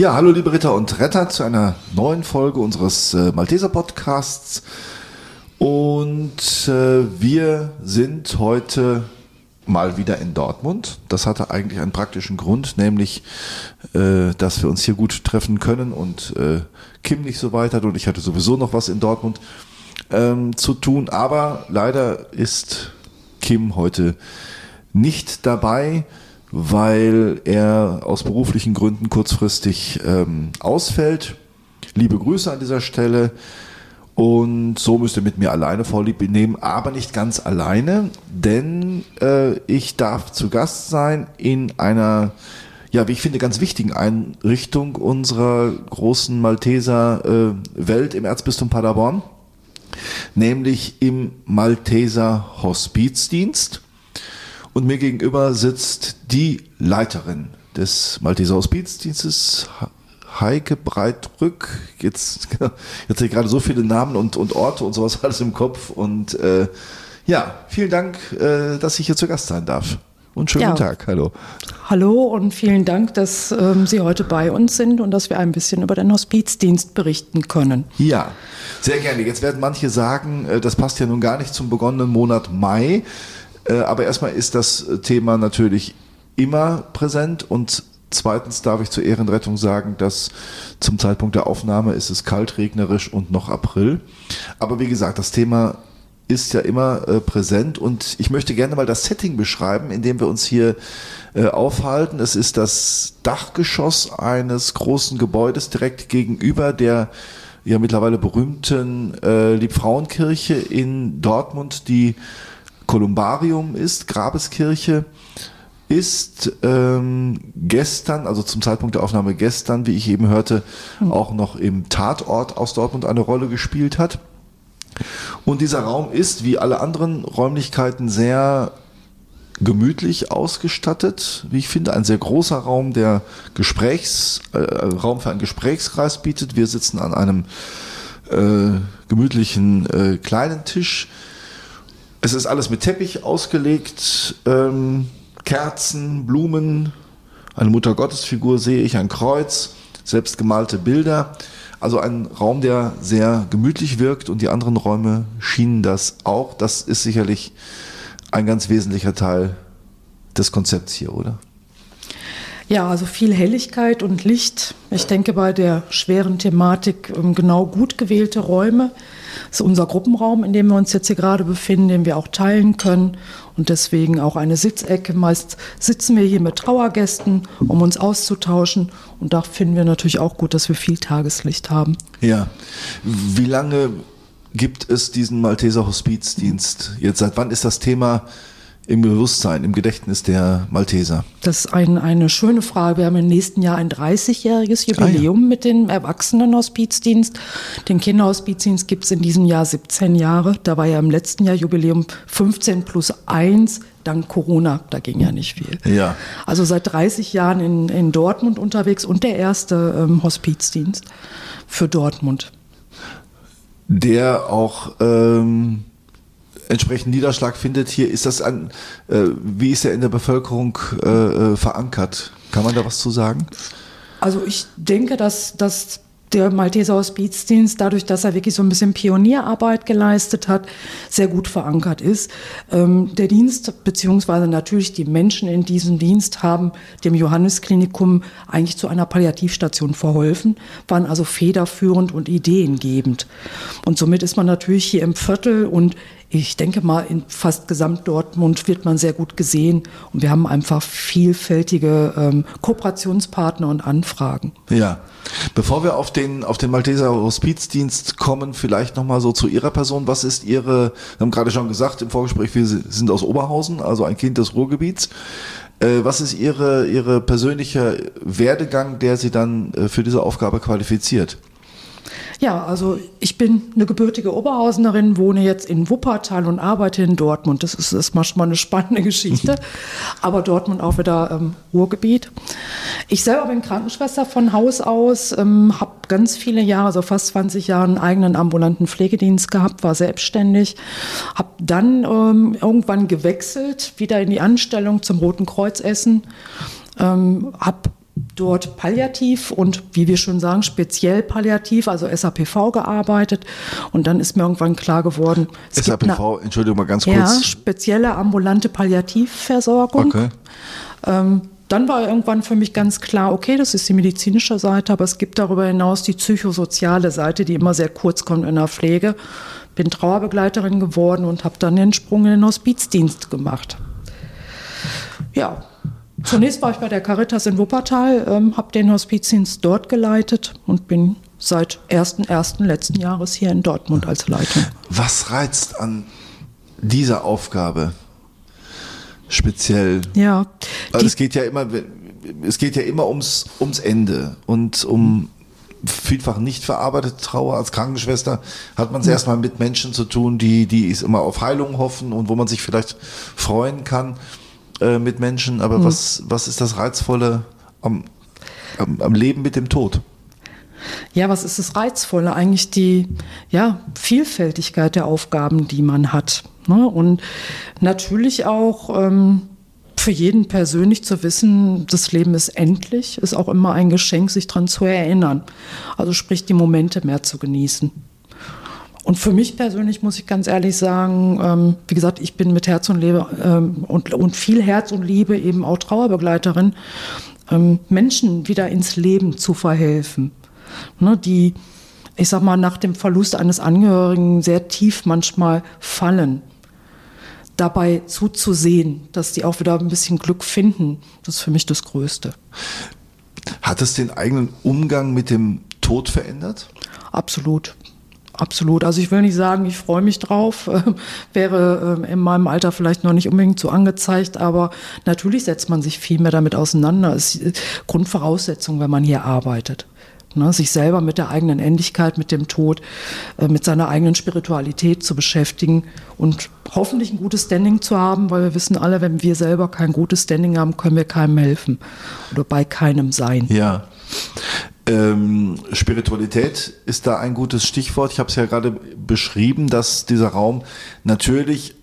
Ja, hallo liebe Ritter und Retter zu einer neuen Folge unseres äh, Malteser Podcasts. Und äh, wir sind heute mal wieder in Dortmund. Das hatte eigentlich einen praktischen Grund, nämlich, äh, dass wir uns hier gut treffen können und äh, Kim nicht so weit hat und ich hatte sowieso noch was in Dortmund ähm, zu tun. Aber leider ist Kim heute nicht dabei weil er aus beruflichen Gründen kurzfristig ähm, ausfällt. Liebe Grüße an dieser Stelle. Und so müsst ihr mit mir alleine Vorlieb nehmen, aber nicht ganz alleine, denn äh, ich darf zu Gast sein in einer, ja, wie ich finde, ganz wichtigen Einrichtung unserer großen Malteser äh, Welt im Erzbistum Paderborn, nämlich im Malteser Hospizdienst. Und mir gegenüber sitzt die Leiterin des Malteser Hospizdienstes, Heike Breitrück. Jetzt, jetzt habe ich gerade so viele Namen und, und Orte und sowas alles im Kopf. Und äh, ja, vielen Dank, äh, dass ich hier zu Gast sein darf. Und schönen ja. Tag. Hallo. Hallo und vielen Dank, dass ähm, Sie heute bei uns sind und dass wir ein bisschen über den Hospizdienst berichten können. Ja, sehr gerne. Jetzt werden manche sagen, äh, das passt ja nun gar nicht zum begonnenen Monat Mai. Äh, aber erstmal ist das Thema natürlich immer präsent und zweitens darf ich zur Ehrenrettung sagen, dass zum Zeitpunkt der Aufnahme ist es kalt, regnerisch und noch April. Aber wie gesagt, das Thema ist ja immer äh, präsent und ich möchte gerne mal das Setting beschreiben, in dem wir uns hier äh, aufhalten. Es ist das Dachgeschoss eines großen Gebäudes direkt gegenüber der ja mittlerweile berühmten äh, Liebfrauenkirche in Dortmund, die Kolumbarium ist, Grabeskirche, ist ähm, gestern, also zum Zeitpunkt der Aufnahme gestern, wie ich eben hörte, mhm. auch noch im Tatort aus Dortmund eine Rolle gespielt hat. Und dieser Raum ist, wie alle anderen Räumlichkeiten, sehr gemütlich ausgestattet. Wie ich finde, ein sehr großer Raum, der Gesprächs, äh, Raum für einen Gesprächskreis bietet. Wir sitzen an einem äh, gemütlichen äh, kleinen Tisch es ist alles mit Teppich ausgelegt, ähm, Kerzen, Blumen, eine Muttergottesfigur sehe ich, ein Kreuz, selbstgemalte Bilder. Also ein Raum, der sehr gemütlich wirkt und die anderen Räume schienen das auch. Das ist sicherlich ein ganz wesentlicher Teil des Konzepts hier, oder? Ja, also viel Helligkeit und Licht. Ich denke bei der schweren Thematik ähm, genau gut gewählte Räume. Das ist unser Gruppenraum, in dem wir uns jetzt hier gerade befinden, den wir auch teilen können. Und deswegen auch eine Sitzecke. Meist sitzen wir hier mit Trauergästen, um uns auszutauschen. Und da finden wir natürlich auch gut, dass wir viel Tageslicht haben. Ja. Wie lange gibt es diesen Malteser Hospizdienst? Jetzt seit wann ist das Thema im Bewusstsein, im Gedächtnis der Malteser? Das ist ein, eine schöne Frage. Wir haben im nächsten Jahr ein 30-jähriges Jubiläum ah, ja. mit dem Erwachsenenhospizdienst. Den Kinderhospizdienst gibt es in diesem Jahr 17 Jahre. Da war ja im letzten Jahr Jubiläum 15 plus 1 dank Corona, da ging ja nicht viel. Ja. Also seit 30 Jahren in, in Dortmund unterwegs und der erste ähm, Hospizdienst für Dortmund. Der auch ähm, entsprechend Niederschlag findet hier, ist das ein, äh, wie ist er in der Bevölkerung äh, äh, verankert? Kann man da was zu sagen? Also ich denke, dass, dass der Malteser Hospizdienst, dadurch, dass er wirklich so ein bisschen Pionierarbeit geleistet hat, sehr gut verankert ist. Ähm, der Dienst, beziehungsweise natürlich die Menschen in diesem Dienst, haben dem Johannesklinikum eigentlich zu einer Palliativstation verholfen, waren also federführend und ideengebend. Und somit ist man natürlich hier im Viertel und ich denke mal, in fast gesamt Dortmund wird man sehr gut gesehen und wir haben einfach vielfältige ähm, Kooperationspartner und Anfragen. Ja. Bevor wir auf den, auf den Malteser Hospizdienst kommen, vielleicht nochmal so zu Ihrer Person. Was ist Ihre, wir haben gerade schon gesagt im Vorgespräch, wir sind aus Oberhausen, also ein Kind des Ruhrgebiets. Äh, was ist Ihre, Ihre persönliche Werdegang, der Sie dann äh, für diese Aufgabe qualifiziert? Ja, also ich bin eine gebürtige Oberhausenerin, wohne jetzt in Wuppertal und arbeite in Dortmund. Das ist, ist manchmal eine spannende Geschichte, aber Dortmund auch wieder ähm, Ruhrgebiet. Ich selber bin Krankenschwester von Haus aus, ähm, habe ganz viele Jahre, also fast 20 Jahre, einen eigenen ambulanten Pflegedienst gehabt, war selbstständig, habe dann ähm, irgendwann gewechselt, wieder in die Anstellung zum Roten Kreuz Essen, ähm, habe dort palliativ und wie wir schon sagen, speziell palliativ, also SAPV gearbeitet. Und dann ist mir irgendwann klar geworden, es SAPV, eine, Entschuldigung mal ganz kurz. Ja, spezielle ambulante Palliativversorgung. Okay. Ähm, dann war irgendwann für mich ganz klar, okay, das ist die medizinische Seite, aber es gibt darüber hinaus die psychosoziale Seite, die immer sehr kurz kommt in der Pflege. Bin Trauerbegleiterin geworden und habe dann den Sprung in den Hospizdienst gemacht. Ja, zunächst war ich bei der Caritas in Wuppertal, ähm, habe den Hospizdienst dort geleitet und bin seit 1.1. letzten Jahres hier in Dortmund als Leitung. Was reizt an dieser Aufgabe? speziell. Ja. Weil es geht ja immer, es geht ja immer ums, ums Ende und um vielfach nicht verarbeitete Trauer. Als Krankenschwester hat man es erstmal mit Menschen zu tun, die, die immer auf Heilung hoffen und wo man sich vielleicht freuen kann äh, mit Menschen. Aber mhm. was, was ist das Reizvolle am, am, am Leben mit dem Tod? Ja, was ist das Reizvolle? Eigentlich die ja, Vielfältigkeit der Aufgaben, die man hat. Ne? Und natürlich auch ähm, für jeden persönlich zu wissen, das Leben ist endlich, ist auch immer ein Geschenk, sich daran zu erinnern. Also sprich, die Momente mehr zu genießen. Und für mich persönlich muss ich ganz ehrlich sagen, ähm, wie gesagt, ich bin mit Herz und Liebe ähm, und, und viel Herz und Liebe eben auch Trauerbegleiterin, ähm, Menschen wieder ins Leben zu verhelfen, ne, die, ich sag mal, nach dem Verlust eines Angehörigen sehr tief manchmal fallen dabei zuzusehen, dass die auch wieder ein bisschen Glück finden, das ist für mich das Größte. Hat es den eigenen Umgang mit dem Tod verändert? Absolut. Absolut. Also ich will nicht sagen, ich freue mich drauf. Äh, wäre äh, in meinem Alter vielleicht noch nicht unbedingt so angezeigt, aber natürlich setzt man sich viel mehr damit auseinander. Das ist Grundvoraussetzung, wenn man hier arbeitet. Ne, sich selber mit der eigenen Endlichkeit, mit dem Tod, äh, mit seiner eigenen Spiritualität zu beschäftigen und hoffentlich ein gutes Standing zu haben, weil wir wissen alle, wenn wir selber kein gutes Standing haben, können wir keinem helfen oder bei keinem sein. Ja. Ähm, Spiritualität ist da ein gutes Stichwort. Ich habe es ja gerade beschrieben, dass dieser Raum natürlich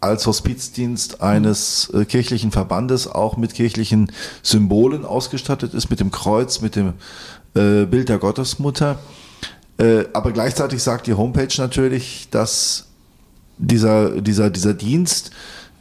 als Hospizdienst eines äh, kirchlichen Verbandes auch mit kirchlichen Symbolen ausgestattet ist, mit dem Kreuz, mit dem äh, Bild der Gottesmutter. Äh, aber gleichzeitig sagt die Homepage natürlich, dass dieser, dieser, dieser Dienst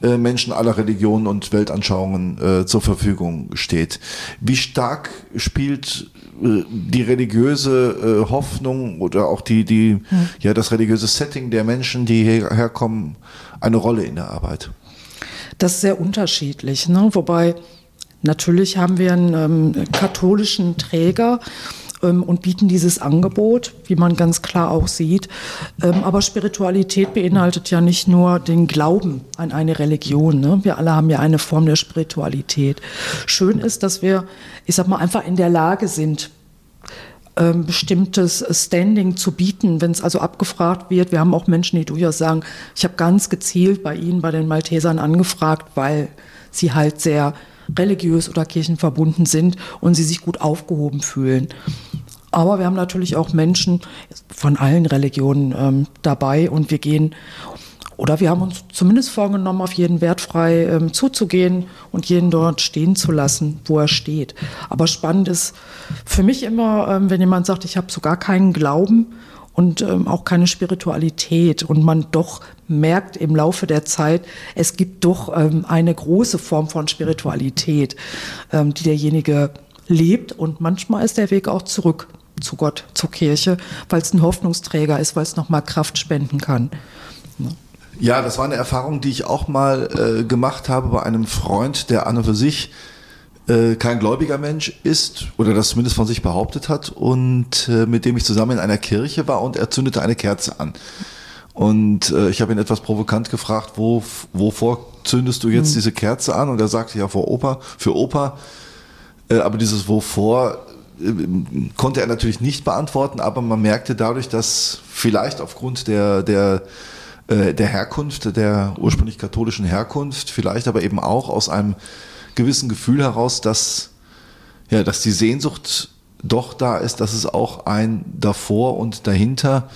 äh, Menschen aller Religionen und Weltanschauungen äh, zur Verfügung steht. Wie stark spielt die religiöse äh, Hoffnung oder auch die, die, hm. ja, das religiöse Setting der Menschen, die hierher kommen, eine Rolle in der Arbeit? Das ist sehr unterschiedlich, ne? wobei Natürlich haben wir einen ähm, katholischen Träger und bieten dieses Angebot, wie man ganz klar auch sieht. Ähm, aber Spiritualität beinhaltet ja nicht nur den Glauben an eine Religion. Ne? Wir alle haben ja eine Form der Spiritualität. Schön ist, dass wir, ich sag mal, einfach in der Lage sind, ähm, bestimmtes Standing zu bieten, wenn es also abgefragt wird. Wir haben auch Menschen, die durchaus sagen, ich habe ganz gezielt bei Ihnen, bei den Maltesern angefragt, weil sie halt sehr religiös oder kirchenverbunden sind und sie sich gut aufgehoben fühlen. Aber wir haben natürlich auch Menschen von allen Religionen ähm, dabei und wir gehen oder wir haben uns zumindest vorgenommen, auf jeden wertfrei ähm, zuzugehen und jeden dort stehen zu lassen, wo er steht. Aber spannend ist für mich immer, ähm, wenn jemand sagt, ich habe sogar keinen Glauben und ähm, auch keine Spiritualität und man doch merkt im Laufe der Zeit, es gibt doch ähm, eine große Form von Spiritualität, ähm, die derjenige lebt und manchmal ist der Weg auch zurück zu Gott, zur Kirche, weil es ein Hoffnungsträger ist, weil es nochmal Kraft spenden kann. Ja. Ja, das war eine Erfahrung, die ich auch mal äh, gemacht habe bei einem Freund, der an und für sich äh, kein gläubiger Mensch ist oder das zumindest von sich behauptet hat und äh, mit dem ich zusammen in einer Kirche war und er zündete eine Kerze an. Und äh, ich habe ihn etwas provokant gefragt, wo, wovor zündest du jetzt mhm. diese Kerze an? Und er sagte ja vor Opa, für Opa. Äh, aber dieses wovor konnte er natürlich nicht beantworten, aber man merkte dadurch, dass vielleicht aufgrund der, der, äh, der Herkunft, der ursprünglich katholischen Herkunft, vielleicht aber eben auch aus einem gewissen Gefühl heraus, dass, ja, dass die Sehnsucht doch da ist, dass es auch ein davor und dahinter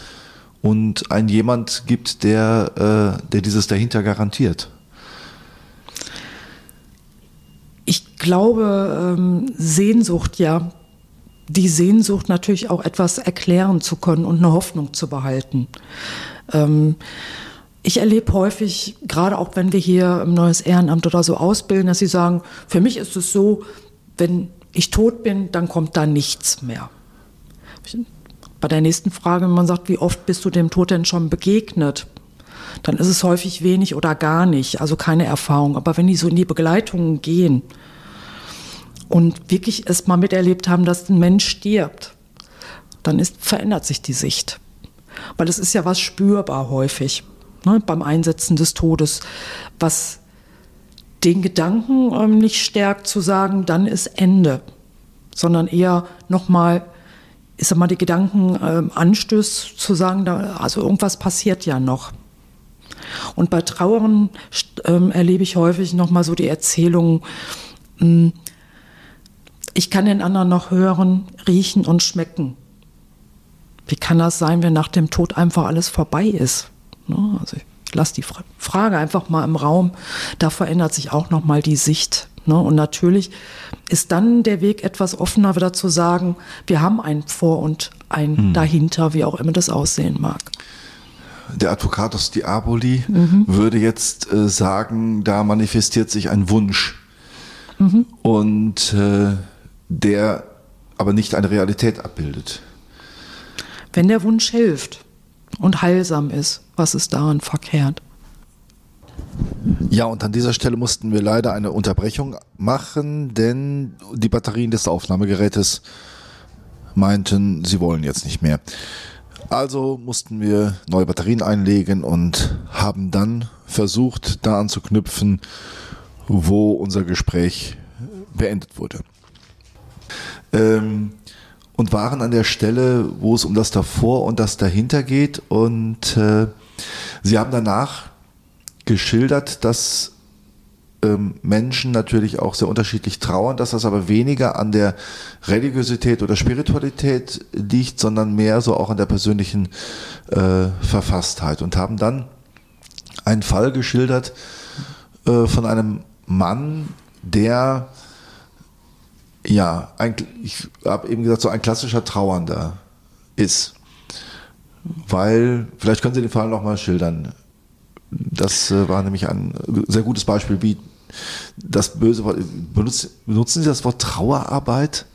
und ein jemand gibt, der, äh, der dieses dahinter garantiert. Ich glaube, ähm, Sehnsucht, ja, die Sehnsucht natürlich auch etwas erklären zu können und eine Hoffnung zu behalten. Ähm, ich erlebe häufig, gerade auch wenn wir hier im neues Ehrenamt oder so ausbilden, dass sie sagen, für mich ist es so, wenn ich tot bin, dann kommt da nichts mehr. Bei der nächsten Frage, wenn man sagt, wie oft bist du dem Tod denn schon begegnet? Dann ist es häufig wenig oder gar nicht, also keine Erfahrung. Aber wenn die so in die Begleitungen gehen und wirklich es mal miterlebt haben, dass ein Mensch stirbt, dann ist, verändert sich die Sicht. Weil es ist ja was spürbar häufig ne, beim Einsetzen des Todes, was den Gedanken ähm, nicht stärkt zu sagen, dann ist Ende, sondern eher nochmal, ich sag mal, die Gedanken ähm, anstößt zu sagen, da, also irgendwas passiert ja noch. Und bei Trauern ähm, erlebe ich häufig nochmal so die Erzählung, mh, hm, ich kann den anderen noch hören, riechen und schmecken. Wie kann das sein, wenn nach dem Tod einfach alles vorbei ist? Ne? Also ich lasse die Frage einfach mal im Raum. Da verändert sich auch nochmal die Sicht. Ne? Und natürlich ist dann der Weg etwas offener, wieder zu sagen, wir haben ein Vor und ein hm. dahinter, wie auch immer das aussehen mag. Der Advocatus Diaboli mhm. würde jetzt äh, sagen, da manifestiert sich ein Wunsch. Mhm. Und äh, der aber nicht eine Realität abbildet. Wenn der Wunsch hilft und heilsam ist, was ist daran verkehrt? Ja, und an dieser Stelle mussten wir leider eine Unterbrechung machen, denn die Batterien des Aufnahmegerätes meinten, sie wollen jetzt nicht mehr. Also mussten wir neue Batterien einlegen und haben dann versucht, da anzuknüpfen, wo unser Gespräch beendet wurde. Ähm, und waren an der Stelle, wo es um das davor und das dahinter geht. Und äh, sie haben danach geschildert, dass ähm, Menschen natürlich auch sehr unterschiedlich trauern, dass das aber weniger an der Religiosität oder Spiritualität liegt, sondern mehr so auch an der persönlichen äh, Verfasstheit. Und haben dann einen Fall geschildert äh, von einem Mann, der ja, ein, ich habe eben gesagt, so ein klassischer Trauernder ist. Weil, vielleicht können Sie den Fall nochmal schildern. Das äh, war nämlich ein sehr gutes Beispiel, wie das böse Wort. Benutzen, benutzen Sie das Wort Trauerarbeit?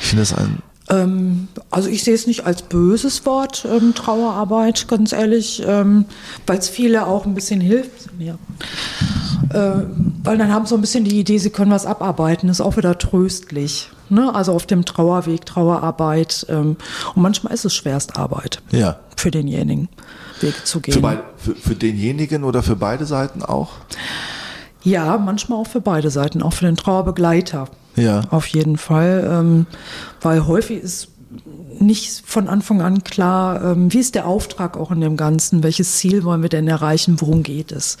Ich finde das ein also ich sehe es nicht als böses Wort, ähm, Trauerarbeit, ganz ehrlich, ähm, weil es viele auch ein bisschen hilft. Ja. Äh, weil dann haben sie so ein bisschen die Idee, sie können was abarbeiten, ist auch wieder tröstlich. Ne? Also auf dem Trauerweg, Trauerarbeit. Ähm, und manchmal ist es Schwerstarbeit ja. für denjenigen, Weg zu gehen. Für, bei, für, für denjenigen oder für beide Seiten auch? Ja, manchmal auch für beide Seiten, auch für den Trauerbegleiter. Ja. Auf jeden Fall. Ähm, weil häufig ist nicht von Anfang an klar, ähm, wie ist der Auftrag auch in dem Ganzen, welches Ziel wollen wir denn erreichen, worum geht es.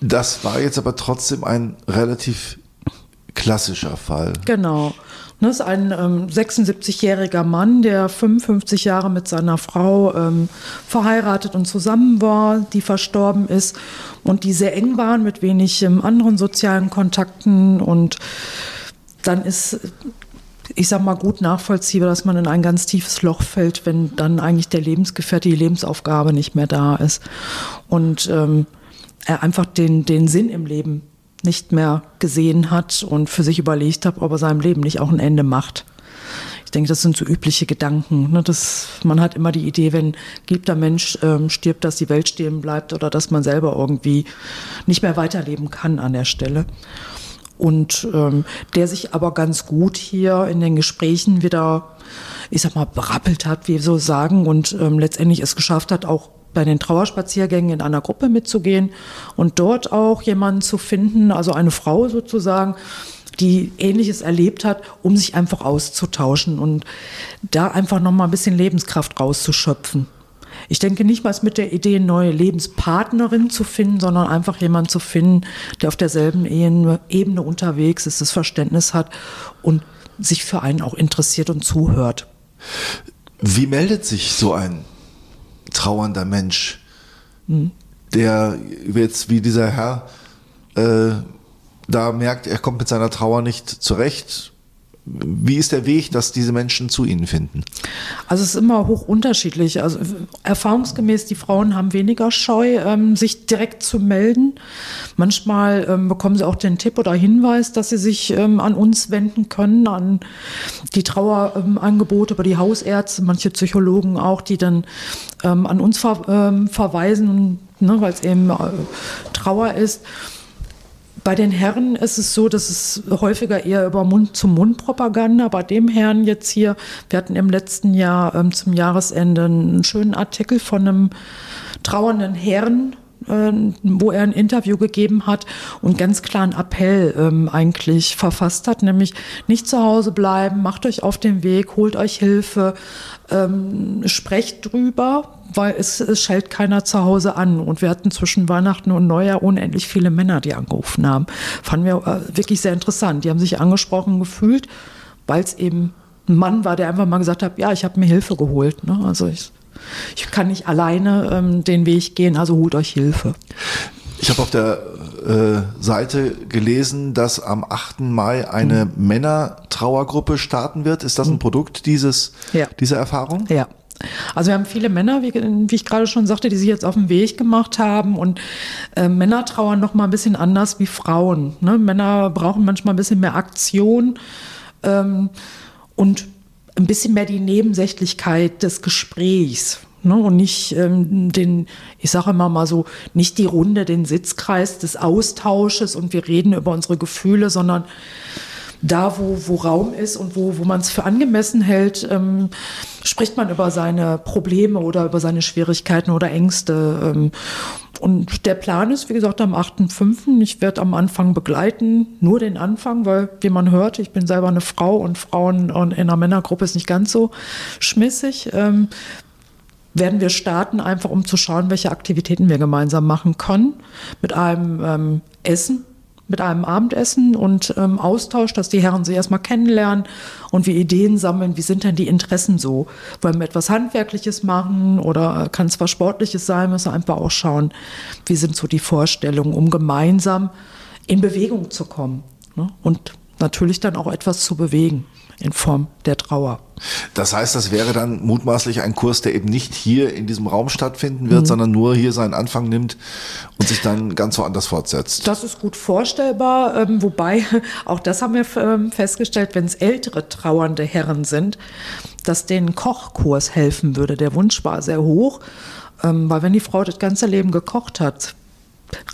Das war jetzt aber trotzdem ein relativ klassischer Fall. Genau. Das ist ein ähm, 76-jähriger Mann, der 55 Jahre mit seiner Frau ähm, verheiratet und zusammen war, die verstorben ist und die sehr eng waren mit wenig ähm, anderen sozialen Kontakten. Und dann ist, ich sag mal, gut nachvollziehbar, dass man in ein ganz tiefes Loch fällt, wenn dann eigentlich der Lebensgefährte, die Lebensaufgabe nicht mehr da ist. Und ähm, er einfach den, den Sinn im Leben nicht mehr gesehen hat und für sich überlegt hat, ob er seinem Leben nicht auch ein Ende macht. Ich denke, das sind so übliche Gedanken. Ne? Das, man hat immer die Idee, wenn geliebter Mensch ähm, stirbt, dass die Welt stehen bleibt oder dass man selber irgendwie nicht mehr weiterleben kann an der Stelle. Und ähm, der sich aber ganz gut hier in den Gesprächen wieder, ich sag mal, berappelt hat, wie wir so sagen, und ähm, letztendlich es geschafft hat, auch bei den Trauerspaziergängen in einer Gruppe mitzugehen und dort auch jemanden zu finden, also eine Frau sozusagen, die Ähnliches erlebt hat, um sich einfach auszutauschen und da einfach nochmal ein bisschen Lebenskraft rauszuschöpfen. Ich denke nicht mal mit der Idee, neue Lebenspartnerin zu finden, sondern einfach jemanden zu finden, der auf derselben Ebene unterwegs ist, das Verständnis hat und sich für einen auch interessiert und zuhört. Wie meldet sich so ein trauernder Mensch, mhm. der jetzt wie dieser Herr äh, da merkt, er kommt mit seiner Trauer nicht zurecht, wie ist der Weg, dass diese Menschen zu Ihnen finden? Also es ist immer hoch unterschiedlich. Also erfahrungsgemäß, die Frauen haben weniger Scheu, ähm, sich direkt zu melden. Manchmal ähm, bekommen sie auch den Tipp oder Hinweis, dass sie sich ähm, an uns wenden können, an die Trauerangebote über die Hausärzte, manche Psychologen auch, die dann an uns ver verweisen, ne, weil es eben äh, Trauer ist. Bei den Herren ist es so, dass es häufiger eher über Mund-zu-Mund-Propaganda. Bei dem Herrn jetzt hier, wir hatten im letzten Jahr ähm, zum Jahresende einen schönen Artikel von einem trauernden Herrn, wo er ein Interview gegeben hat und ganz klar einen Appell ähm, eigentlich verfasst hat, nämlich nicht zu Hause bleiben, macht euch auf den Weg, holt euch Hilfe, ähm, sprecht drüber, weil es, es schellt keiner zu Hause an. Und wir hatten zwischen Weihnachten und Neujahr unendlich viele Männer, die angerufen haben. Fanden wir äh, wirklich sehr interessant. Die haben sich angesprochen gefühlt, weil es eben ein Mann war, der einfach mal gesagt hat, ja, ich habe mir Hilfe geholt. Ne? Also ich, ich kann nicht alleine ähm, den Weg gehen, also holt euch Hilfe. Ich habe auf der äh, Seite gelesen, dass am 8. Mai eine mhm. Männer-Trauergruppe starten wird. Ist das ein mhm. Produkt dieses, ja. dieser Erfahrung? Ja. Also wir haben viele Männer, wie, wie, ich gerade schon sagte, die sich jetzt auf den Weg gemacht haben und äh, Männer trauern noch mal ein bisschen anders wie Frauen. Ne? Männer brauchen manchmal ein bisschen mehr Aktion ähm, und ein bisschen mehr die Nebensächlichkeit des Gesprächs. Ne? Und nicht ähm, den, ich sage immer mal so, nicht die Runde, den Sitzkreis des Austausches und wir reden über unsere Gefühle, sondern da, wo, wo Raum ist und wo, wo man es für angemessen hält, ähm, spricht man über seine Probleme oder über seine Schwierigkeiten oder Ängste. Ähm, und der Plan ist, wie gesagt, am 8.5. Ich werde am Anfang begleiten, nur den Anfang, weil, wie man hört, ich bin selber eine Frau und Frauen in einer Männergruppe ist nicht ganz so schmissig. Ähm, werden wir starten, einfach um zu schauen, welche Aktivitäten wir gemeinsam machen können. Mit einem ähm, Essen, mit einem Abendessen und ähm, Austausch, dass die Herren sich erstmal kennenlernen und wir Ideen sammeln, wie sind denn die Interessen so? Wollen wir etwas Handwerkliches machen oder kann es was Sportliches sein? Müssen wir einfach auch schauen, wie sind so die Vorstellungen, um gemeinsam in Bewegung zu kommen ne? und natürlich dann auch etwas zu bewegen in Form der Trauer. Das heißt, das wäre dann mutmaßlich ein Kurs, der eben nicht hier in diesem Raum stattfinden wird, mhm. sondern nur hier seinen Anfang nimmt und sich dann ganz woanders fortsetzt. Das ist gut vorstellbar, ähm, wobei auch das haben wir ähm, festgestellt, wenn es ältere trauernde Herren sind, dass denen Kochkurs helfen würde. Der Wunsch war sehr hoch, ähm, weil wenn die Frau das ganze Leben gekocht hat,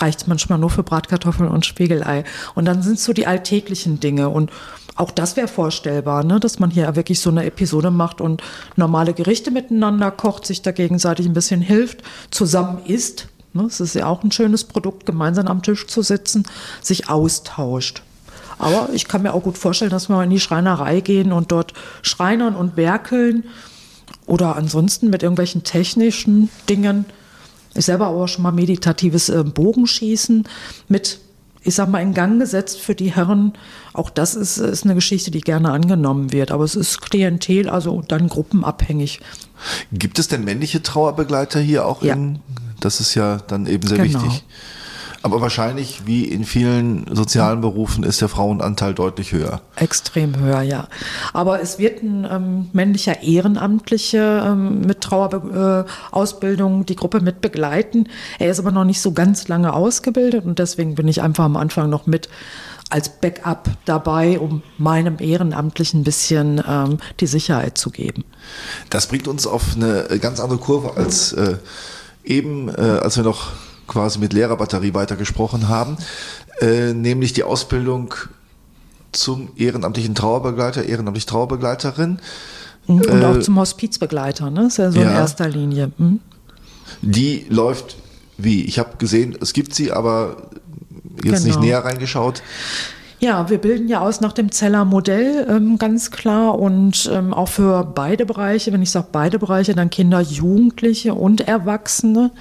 reicht es manchmal nur für Bratkartoffeln und Spiegelei. Und dann sind es so die alltäglichen Dinge und auch das wäre vorstellbar, ne? dass man hier wirklich so eine Episode macht und normale Gerichte miteinander kocht, sich da gegenseitig ein bisschen hilft, zusammen isst. Ne? Es ist ja auch ein schönes Produkt, gemeinsam am Tisch zu sitzen, sich austauscht. Aber ich kann mir auch gut vorstellen, dass wir in die Schreinerei gehen und dort schreinern und werkeln oder ansonsten mit irgendwelchen technischen Dingen. Ich selber auch schon mal meditatives äh, Bogenschießen mit ich sag mal, in Gang gesetzt für die Herren. Auch das ist, ist eine Geschichte, die gerne angenommen wird. Aber es ist Klientel, also dann gruppenabhängig. Gibt es denn männliche Trauerbegleiter hier auch? Ja. In, das ist ja dann eben sehr genau. wichtig. Aber wahrscheinlich, wie in vielen sozialen Berufen, ist der Frauenanteil deutlich höher. Extrem höher, ja. Aber es wird ein ähm, männlicher Ehrenamtliche ähm, mit Trauerausbildung äh, die Gruppe mit begleiten. Er ist aber noch nicht so ganz lange ausgebildet und deswegen bin ich einfach am Anfang noch mit als Backup dabei, um meinem Ehrenamtlichen ein bisschen ähm, die Sicherheit zu geben. Das bringt uns auf eine ganz andere Kurve als äh, eben, äh, als wir noch quasi mit leerer Batterie weitergesprochen haben, äh, nämlich die Ausbildung zum ehrenamtlichen Trauerbegleiter, ehrenamtlich Trauerbegleiterin. Und äh, auch zum Hospizbegleiter, ne? Das ist ja so ja, in erster Linie. Hm? Die läuft wie? Ich habe gesehen, es gibt sie, aber jetzt genau. nicht näher reingeschaut. Ja, wir bilden ja aus nach dem Zeller Modell, ähm, ganz klar. Und ähm, auch für beide Bereiche, wenn ich sage beide Bereiche, dann Kinder, Jugendliche und Erwachsene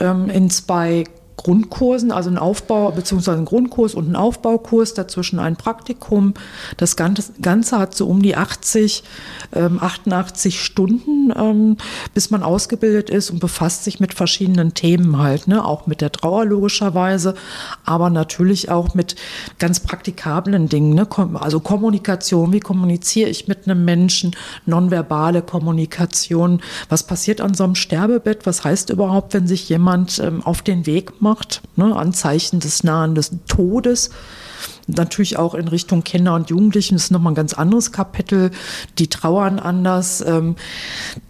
ähm, in zwei Grundkursen, also ein Aufbau bzw. ein Grundkurs und ein Aufbaukurs, dazwischen ein Praktikum. Das Ganze, hat so um die 80, ähm, 88 Stunden, ähm, bis man ausgebildet ist und befasst sich mit verschiedenen Themen halt, ne? auch mit der Trauer logischerweise, aber natürlich auch mit ganz praktikablen Dingen, ne? also Kommunikation, wie kommuniziere ich mit einem Menschen, nonverbale Kommunikation, was passiert an so einem Sterbebett, was heißt überhaupt, wenn sich jemand ähm, auf den Weg macht, ne? Anzeichen des nahen des Todes, natürlich auch in Richtung Kinder und Jugendlichen das ist nochmal ein ganz anderes Kapitel. Die trauern anders, ähm,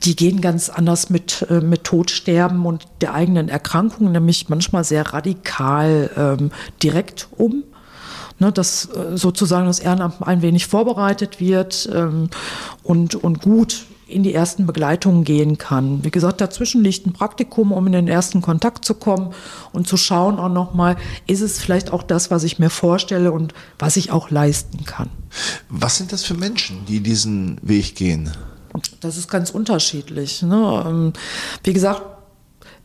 die gehen ganz anders mit, äh, mit Todsterben und der eigenen Erkrankung, nämlich manchmal sehr radikal ähm, direkt um. Ne, dass äh, sozusagen das Ehrenamt ein wenig vorbereitet wird ähm, und, und gut in die ersten Begleitungen gehen kann. Wie gesagt, dazwischen liegt ein Praktikum, um in den ersten Kontakt zu kommen und zu schauen auch nochmal, ist es vielleicht auch das, was ich mir vorstelle und was ich auch leisten kann. Was sind das für Menschen, die diesen Weg gehen? Das ist ganz unterschiedlich. Ne? Ähm, wie gesagt,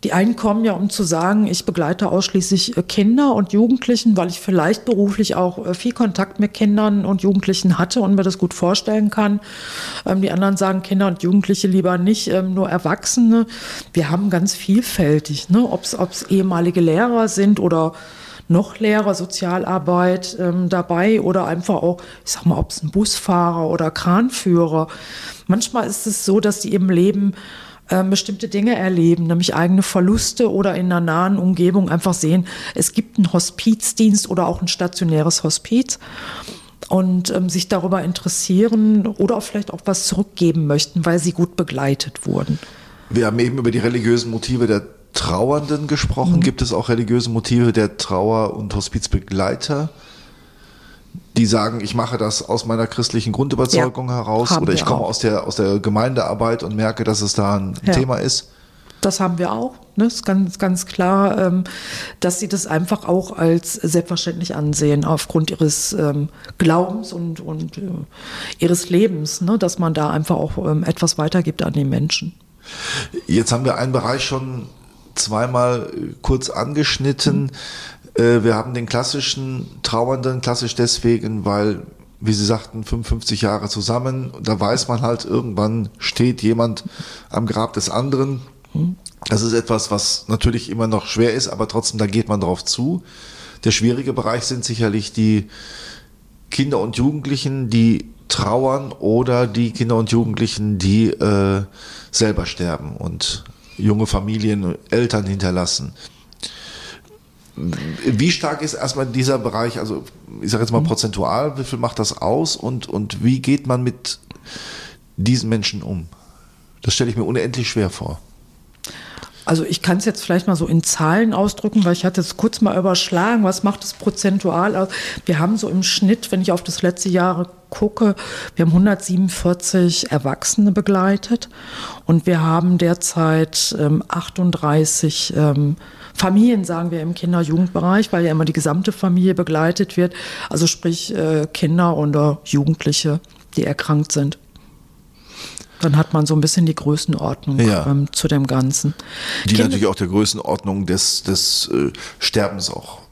die einen kommen ja, um zu sagen, ich begleite ausschließlich äh, Kinder und Jugendlichen, weil ich vielleicht beruflich auch äh, viel Kontakt mit Kindern und Jugendlichen hatte und mir das gut vorstellen kann. Ähm, die anderen sagen Kinder und Jugendliche lieber nicht, ähm, nur Erwachsene. Wir haben ganz vielfältig, ne? ob es ehemalige Lehrer sind oder noch Lehrer Sozialarbeit ähm, dabei oder einfach auch, ich sag mal, ob es ein Busfahrer oder Kranführer. Manchmal ist es so, dass die im Leben äh, bestimmte Dinge erleben, nämlich eigene Verluste oder in einer nahen Umgebung einfach sehen, es gibt einen Hospizdienst oder auch ein stationäres Hospiz und ähm, sich darüber interessieren oder auch vielleicht auch was zurückgeben möchten, weil sie gut begleitet wurden. Wir haben eben über die religiösen Motive der Trauernden gesprochen. Mhm. Gibt es auch religiöse Motive der Trauer- und Hospizbegleiter? Die sagen, ich mache das aus meiner christlichen Grundüberzeugung ja, heraus oder ich komme aus der, aus der Gemeindearbeit und merke, dass es da ein ja. Thema ist. Das haben wir auch. Ne? Ist ganz, ganz klar, ähm, dass sie das einfach auch als selbstverständlich ansehen, aufgrund ihres ähm, Glaubens und, und äh, ihres Lebens, ne? dass man da einfach auch ähm, etwas weitergibt an die Menschen. Jetzt haben wir einen Bereich schon zweimal kurz angeschnitten. Äh, wir haben den klassischen Trauernden, klassisch deswegen, weil, wie Sie sagten, 55 Jahre zusammen. Da weiß man halt, irgendwann steht jemand am Grab des anderen. Das ist etwas, was natürlich immer noch schwer ist, aber trotzdem, da geht man drauf zu. Der schwierige Bereich sind sicherlich die Kinder und Jugendlichen, die trauern oder die Kinder und Jugendlichen, die äh, selber sterben und junge Familien, Eltern hinterlassen. Wie stark ist erstmal dieser Bereich, also ich sage jetzt mal mhm. prozentual, wie viel macht das aus und, und wie geht man mit diesen Menschen um? Das stelle ich mir unendlich schwer vor. Also ich kann es jetzt vielleicht mal so in Zahlen ausdrücken, weil ich hatte es kurz mal überschlagen, was macht es prozentual aus? Wir haben so im Schnitt, wenn ich auf das letzte Jahr gucke, wir haben 147 Erwachsene begleitet und wir haben derzeit ähm, 38 ähm, Familien, sagen wir im Kinder- und Jugendbereich, weil ja immer die gesamte Familie begleitet wird, also sprich äh, Kinder oder Jugendliche, die erkrankt sind. Dann hat man so ein bisschen die Größenordnung ja. ähm, zu dem Ganzen. Die Kinder natürlich auch der Größenordnung des, des äh, Sterbens auch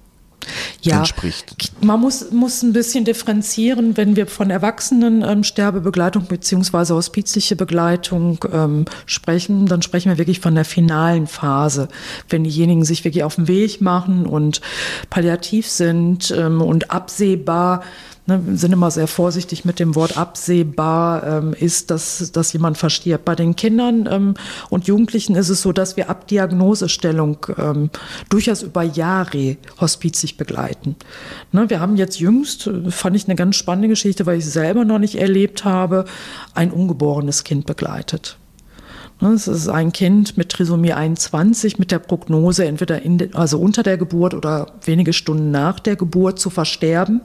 ja, entspricht. Man muss, muss ein bisschen differenzieren, wenn wir von Erwachsenen ähm, Sterbebegleitung bzw. hospizliche Begleitung ähm, sprechen, dann sprechen wir wirklich von der finalen Phase. Wenn diejenigen sich wirklich auf den Weg machen und palliativ sind ähm, und absehbar ne, sind immer sehr vorsichtig mit dem Wort absehbar ähm, ist, dass, dass jemand verstirbt. Bei den Kindern ähm, und Jugendlichen ist es so, dass wir ab Diagnosestellung ähm, durchaus über Jahre hospizig begleiten. Ne, wir haben jetzt jüngst, fand ich eine ganz spannende Geschichte, weil ich es selber noch nicht erlebt habe, ein ungeborenes Kind begleitet. Ne, es ist ein Kind mit Trisomie 21 mit der Prognose, entweder de, also unter der Geburt oder wenige Stunden nach der Geburt zu versterben.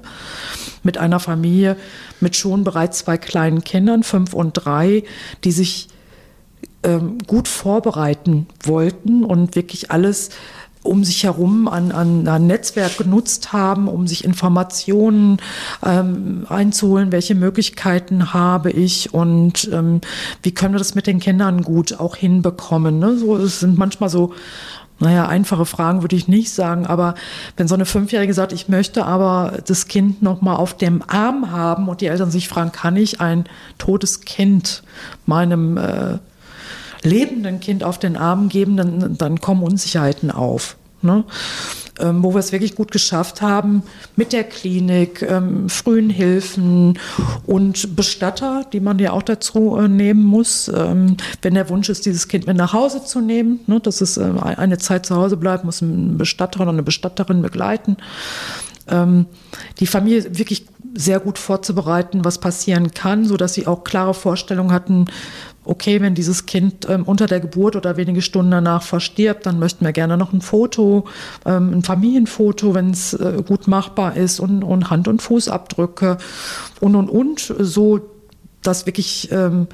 Mit einer Familie mit schon bereits zwei kleinen Kindern, fünf und drei, die sich ähm, gut vorbereiten wollten und wirklich alles um sich herum an, an ein Netzwerk genutzt haben, um sich Informationen ähm, einzuholen, welche Möglichkeiten habe ich und ähm, wie können wir das mit den Kindern gut auch hinbekommen. Ne? So, es sind manchmal so naja, einfache Fragen würde ich nicht sagen, aber wenn so eine Fünfjährige sagt, ich möchte aber das Kind noch mal auf dem Arm haben und die Eltern sich fragen, kann ich ein totes Kind meinem äh, lebenden Kind auf den Arm geben, dann, dann kommen Unsicherheiten auf. Ne? ähm, wo wir es wirklich gut geschafft haben mit der Klinik, ähm, frühen Hilfen und Bestatter, die man ja auch dazu äh, nehmen muss, ähm, wenn der Wunsch ist, dieses Kind mit nach Hause zu nehmen, ne, dass es äh, eine Zeit zu Hause bleibt, muss ein Bestatter oder eine Bestatterin begleiten. Ähm, die Familie wirklich sehr gut vorzubereiten, was passieren kann, so dass sie auch klare Vorstellungen hatten, okay, wenn dieses Kind ähm, unter der Geburt oder wenige Stunden danach verstirbt, dann möchten wir gerne noch ein Foto, ähm, ein Familienfoto, wenn es äh, gut machbar ist und, und, Hand- und Fußabdrücke und, und, und, so, dass wirklich ähm,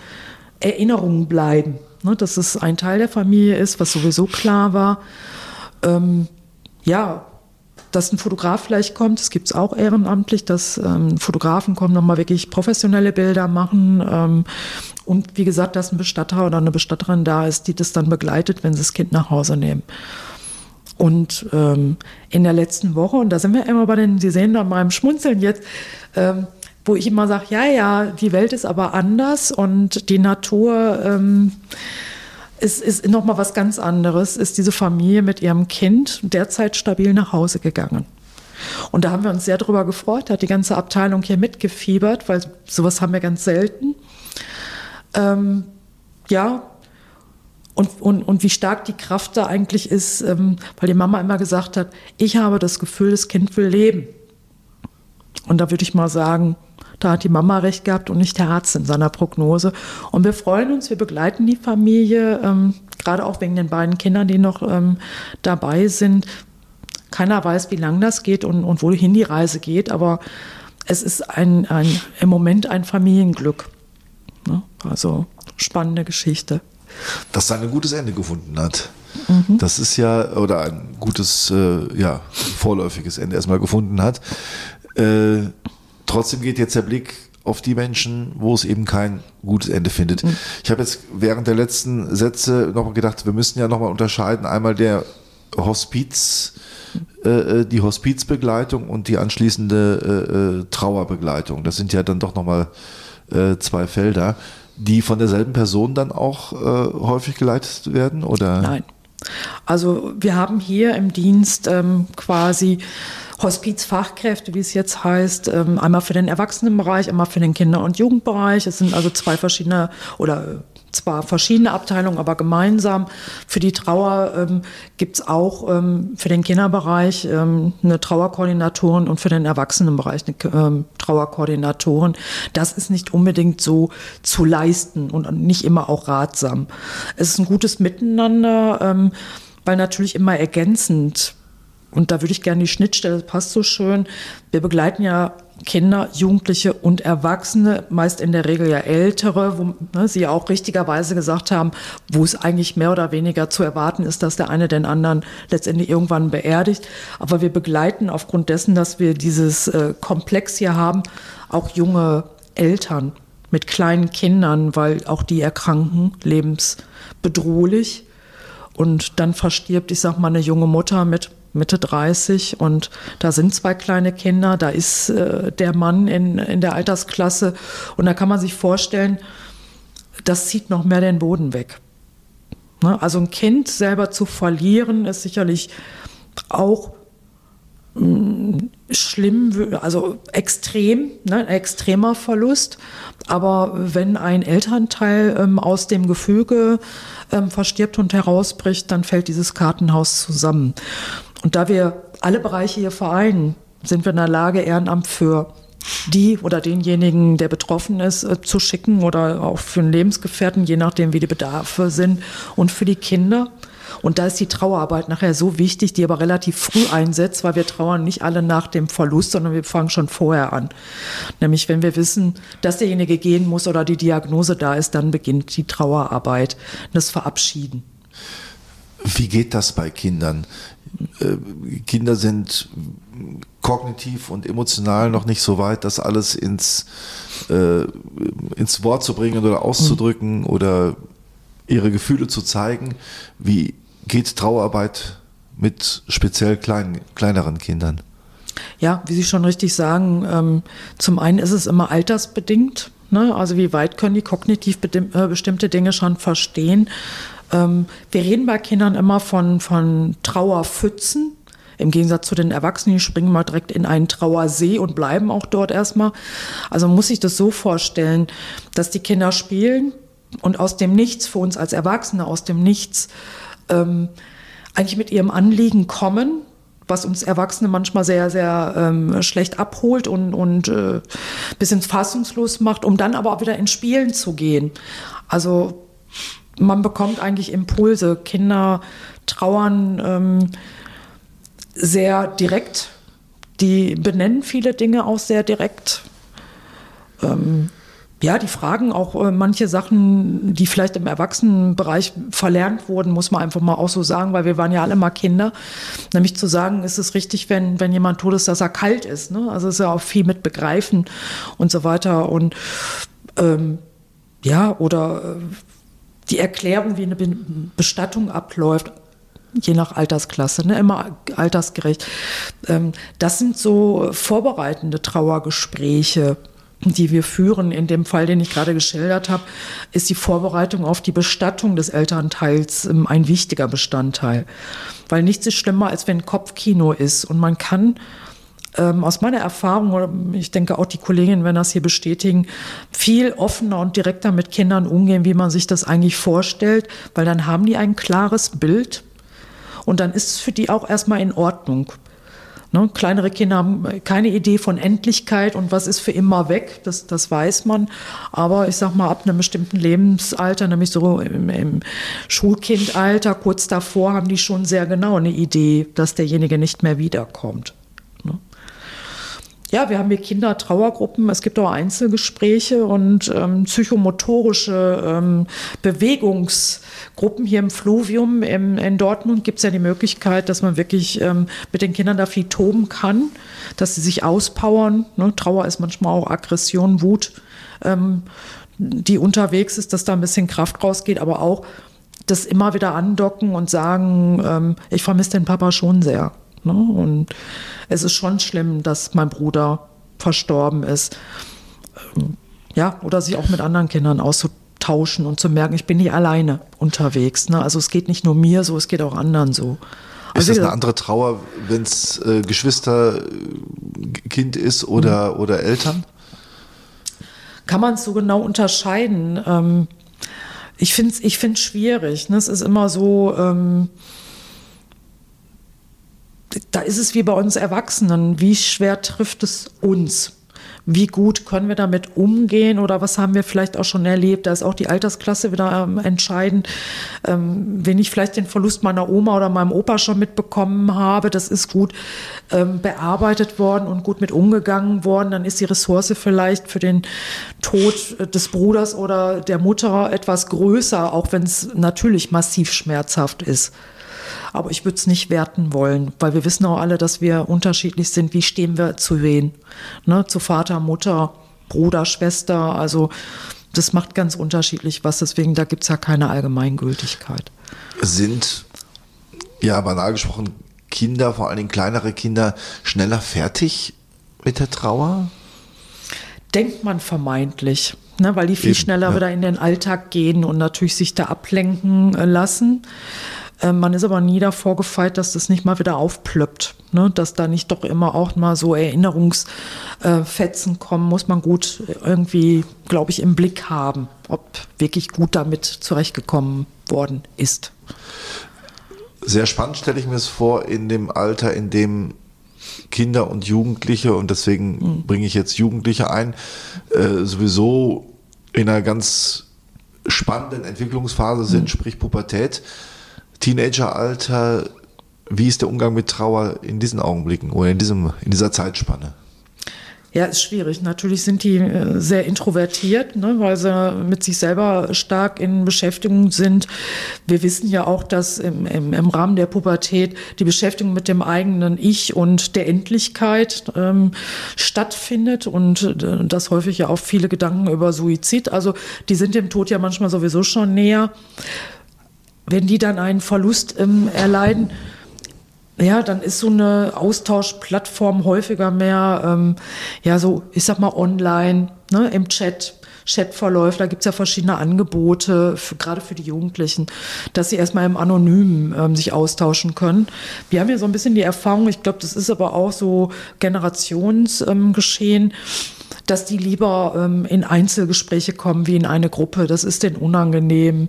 Erinnerungen bleiben, ne, dass es ein Teil der Familie ist, was sowieso klar war. Ähm, ja, dass ein Fotograf vielleicht kommt, das gibt es auch ehrenamtlich, dass ähm, Fotografen kommen, nochmal wirklich professionelle Bilder machen. Ähm, und wie gesagt, dass ein Bestatter oder eine Bestatterin da ist, die das dann begleitet, wenn sie das Kind nach Hause nehmen. Und ähm, in der letzten Woche, und da sind wir immer bei den, Sie sehen da meinem Schmunzeln jetzt, ähm, wo ich immer sage, ja, ja, die Welt ist aber anders und die Natur ähm, ist, ist nochmal was ganz anderes, ist diese Familie mit ihrem Kind derzeit stabil nach Hause gegangen. Und da haben wir uns sehr drüber gefreut, hat die ganze Abteilung hier mitgefiebert, weil sowas haben wir ganz selten. Ähm, ja, und, und, und wie stark die Kraft da eigentlich ist, ähm, weil die Mama immer gesagt hat, ich habe das Gefühl, das Kind will leben. Und da würde ich mal sagen, da hat die Mama recht gehabt und nicht der Arzt in seiner Prognose. Und wir freuen uns, wir begleiten die Familie, ähm, gerade auch wegen den beiden Kindern, die noch ähm, dabei sind. Keiner weiß, wie lang das geht und, und wohin die Reise geht, aber es ist ein, ein, im Moment ein Familienglück. Ne? Also spannende Geschichte. Dass dann ein gutes Ende gefunden hat. Mhm. Das ist ja, oder ein gutes, äh, ja, vorläufiges Ende erstmal gefunden hat. Äh, trotzdem geht jetzt der Blick auf die Menschen, wo es eben kein gutes Ende findet. Mhm. Ich habe jetzt während der letzten Sätze nochmal gedacht, wir müssen ja nochmal unterscheiden. Einmal der Hospiz, äh, äh, die Hospizbegleitung und die anschließende äh, äh Trauerbegleitung. Das sind ja dann doch nochmal äh, zwei Felder, die von derselben Person dann auch äh, häufig geleitet werden, oder? Nein. Also wir haben hier im Dienst ähm, quasi Hospizfachkräfte, wie es jetzt heißt, ähm, einmal für den Erwachsenenbereich, einmal für den Kinder- und Jugendbereich. Es sind also zwei verschiedene oder zwar verschiedene Abteilungen, aber gemeinsam. Für die Trauer ähm, gibt es auch ähm, für den Kinderbereich ähm, eine Trauerkoordinatorin und für den Erwachsenenbereich eine ähm, Trauerkoordinatorin. Das ist nicht unbedingt so zu leisten und nicht immer auch ratsam. Es ist ein gutes Miteinander, ähm, weil natürlich immer ergänzend und da würde ich gerne die Schnittstelle, das passt so schön. Wir begleiten ja Kinder, Jugendliche und Erwachsene, meist in der Regel ja Ältere, wo ne, Sie ja auch richtigerweise gesagt haben, wo es eigentlich mehr oder weniger zu erwarten ist, dass der eine den anderen letztendlich irgendwann beerdigt. Aber wir begleiten aufgrund dessen, dass wir dieses äh, Komplex hier haben, auch junge Eltern mit kleinen Kindern, weil auch die erkranken lebensbedrohlich. Und dann verstirbt, ich sag mal, eine junge Mutter mit Mitte 30 und da sind zwei kleine Kinder, da ist äh, der Mann in, in der Altersklasse und da kann man sich vorstellen, das zieht noch mehr den Boden weg. Ne? Also ein Kind selber zu verlieren ist sicherlich auch mh, mm, schlimm, also extrem, ne? ein extremer Verlust. Aber wenn ein Elternteil ähm, aus dem Gefüge ähm, verstirbt und herausbricht, dann fällt dieses Kartenhaus zusammen. Und da wir alle Bereiche hier vereinen, sind wir in der Lage, Ehrenamt für die oder denjenigen, der betroffen ist, äh, zu schicken oder auch für einen Lebensgefährten, je nachdem, wie die Bedarfe sind. Und für die Kinder. Und da ist die Trauerarbeit nachher so wichtig, die aber relativ früh einsetzt, weil wir trauern nicht alle nach dem Verlust, sondern wir fangen schon vorher an. Nämlich, wenn wir wissen, dass derjenige gehen muss oder die Diagnose da ist, dann beginnt die Trauerarbeit, das Verabschieden. Wie geht das bei Kindern? Äh, Kinder sind kognitiv und emotional noch nicht so weit, das alles ins, äh, ins Wort zu bringen oder auszudrücken mhm. oder ihre Gefühle zu zeigen. Wie geht Trauerarbeit mit speziell klein, kleineren Kindern? Ja, wie Sie schon richtig sagen, ähm, zum einen ist es immer altersbedingt. Ne? Also wie weit können die kognitiv äh, bestimmte Dinge schon verstehen? Ähm, wir reden bei Kindern immer von, von Trauerpfützen. Im Gegensatz zu den Erwachsenen, die springen mal direkt in einen Trauersee und bleiben auch dort erstmal. Also muss ich das so vorstellen, dass die Kinder spielen und aus dem Nichts, für uns als Erwachsene, aus dem Nichts, ähm, eigentlich mit ihrem Anliegen kommen, was uns Erwachsene manchmal sehr, sehr ähm, schlecht abholt und, und äh, bisschen fassungslos macht, um dann aber auch wieder ins Spielen zu gehen. Also man bekommt eigentlich Impulse. Kinder trauern ähm, sehr direkt. Die benennen viele Dinge auch sehr direkt. Ähm, ja, die fragen auch äh, manche Sachen, die vielleicht im Erwachsenenbereich verlernt wurden, muss man einfach mal auch so sagen, weil wir waren ja alle mal Kinder. Nämlich zu sagen, ist es richtig, wenn, wenn jemand tot ist, dass er kalt ist. Ne? Also ist ja auch viel mit Begreifen und so weiter. Und ähm, ja, oder äh, die Erklärung, wie eine Bestattung abläuft, je nach Altersklasse, ne, immer altersgerecht. Ähm, das sind so vorbereitende Trauergespräche die wir führen. In dem Fall, den ich gerade geschildert habe, ist die Vorbereitung auf die Bestattung des Elternteils ähm, ein wichtiger Bestandteil. Weil nichts ist schlimmer, als wenn Kopfkino ist. Und man kann ähm, aus meiner Erfahrung, ich denke auch die Kolleginnen werden das hier bestätigen, viel offener und direkter mit Kindern umgehen, wie man sich das eigentlich vorstellt, weil dann haben die ein klares Bild und dann ist es für die auch erstmal in Ordnung. Ne? Kleinere Kinder haben keine Idee von Endlichkeit und was ist für immer weg, das, das weiß man. Aber ich sag mal, ab einem bestimmten Lebensalter, nämlich so im, im Schulkindalter, kurz davor, haben die schon sehr genau eine Idee, dass derjenige nicht mehr wiederkommt. Ja, wir haben hier Kindertrauergruppen, es gibt auch Einzelgespräche und ähm, psychomotorische ähm, Bewegungsgruppen hier im Fluvium. Im, in Dortmund gibt es ja die Möglichkeit, dass man wirklich ähm, mit den Kindern da viel toben kann, dass sie sich auspowern. Ne? Trauer ist manchmal auch Aggression, Wut, ähm, die unterwegs ist, dass da ein bisschen Kraft rausgeht, aber auch das immer wieder andocken und sagen, ähm, ich vermisse den Papa schon sehr. Ne? Und es ist schon schlimm, dass mein Bruder verstorben ist. Ähm, ja, oder sich auch mit anderen Kindern auszutauschen und zu merken, ich bin nicht alleine unterwegs. Ne? Also es geht nicht nur mir so, es geht auch anderen so. Also ist das eine andere Trauer, wenn es äh, Geschwister, äh, Kind ist oder, mhm. oder Eltern? Kann man es so genau unterscheiden? Ähm, ich finde es ich schwierig. Ne? Es ist immer so, ähm, da ist es wie bei uns Erwachsenen. Wie schwer trifft es uns? Wie gut können wir damit umgehen oder was haben wir vielleicht auch schon erlebt? Da ist auch die Altersklasse wieder ähm, entscheidend. Ähm, wenn ich vielleicht den Verlust meiner Oma oder meinem Opa schon mitbekommen habe, das ist gut ähm, bearbeitet worden und gut mit umgegangen worden, dann ist die Ressource vielleicht für den Tod des Bruders oder der Mutter etwas größer, auch wenn es natürlich massiv schmerzhaft ist. Aber ich würde es nicht werten wollen, weil wir wissen auch alle, dass wir unterschiedlich sind. Wie stehen wir zu wen? Ne? Zu Vater, Mutter, Bruder, Schwester. Also das macht ganz unterschiedlich was. Deswegen, da gibt es ja keine Allgemeingültigkeit. Sind, ja, banal gesprochen, Kinder, vor allen Dingen kleinere Kinder, schneller fertig mit der Trauer? Denkt man vermeintlich. Ne, weil die viel Eben, schneller ja. wieder in den Alltag gehen und natürlich sich da ablenken äh, lassen. Ähm, man ist aber nie davor gefeit, dass das nicht mal wieder aufplöppt. Ne? Dass da nicht doch immer auch mal so Erinnerungsfetzen kommen, muss man gut irgendwie, glaube ich, im Blick haben, ob wirklich gut damit zurechtgekommen worden ist. Sehr spannend stelle ich mir es vor, in dem Alter, in dem Kinder und Jugendliche, und deswegen mhm. bringe ich jetzt Jugendliche ein, äh, sowieso in einer ganz spannenden Entwicklungsphase sind, mhm. sprich Pubertät. Teenageralter, wie ist der Umgang mit Trauer in diesen Augenblicken oder in, diesem, in dieser Zeitspanne? Ja, ist schwierig. Natürlich sind die äh, sehr introvertiert, ne, weil sie mit sich selber stark in Beschäftigung sind. Wir wissen ja auch, dass im, im, im Rahmen der Pubertät die Beschäftigung mit dem eigenen Ich und der Endlichkeit ähm, stattfindet und äh, das häufig ja auch viele Gedanken über Suizid. Also die sind dem Tod ja manchmal sowieso schon näher. Wenn die dann einen Verlust ähm, erleiden, ja, dann ist so eine Austauschplattform häufiger mehr, ähm, ja, so, ich sag mal, online, ne, im Chat, Chatverläufe, da gibt es ja verschiedene Angebote, für, gerade für die Jugendlichen, dass sie erstmal im Anonymen ähm, sich austauschen können. Wir haben ja so ein bisschen die Erfahrung, ich glaube, das ist aber auch so Generationsgeschehen, ähm, dass die lieber ähm, in Einzelgespräche kommen wie in eine Gruppe. Das ist denen unangenehm.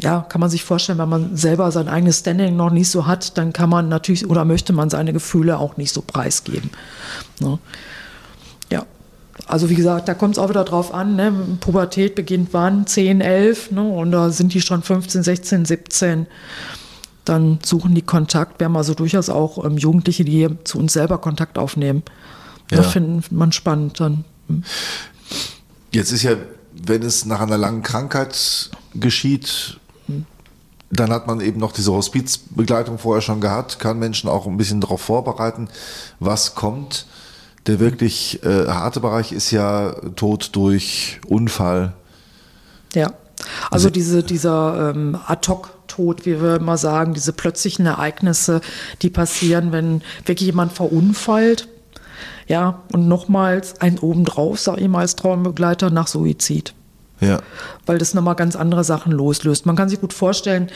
Ja, kann man sich vorstellen, wenn man selber sein eigenes Standing noch nicht so hat, dann kann man natürlich oder möchte man seine Gefühle auch nicht so preisgeben. Ne? Ja. Also wie gesagt, da kommt es auch wieder drauf an, ne? Pubertät beginnt wann? 10, 11, ne? und da sind die schon 15, 16, 17. Dann suchen die Kontakt. Wir haben also durchaus auch ähm, Jugendliche, die zu uns selber Kontakt aufnehmen. Ja. Das findet man spannend dann. Hm. Jetzt ist ja, wenn es nach einer langen Krankheit geschieht, dann hat man eben noch diese Hospizbegleitung vorher schon gehabt, kann Menschen auch ein bisschen darauf vorbereiten, was kommt. Der wirklich äh, harte Bereich ist ja Tod durch Unfall. Ja, also diese, dieser ähm, Ad-Hoc-Tod, wie wir immer sagen, diese plötzlichen Ereignisse, die passieren, wenn wirklich jemand verunfallt. Ja, und nochmals ein obendrauf, sage ich mal als Traumbegleiter, nach Suizid. Ja. Weil das nochmal ganz andere Sachen loslöst. Man kann sich gut vorstellen,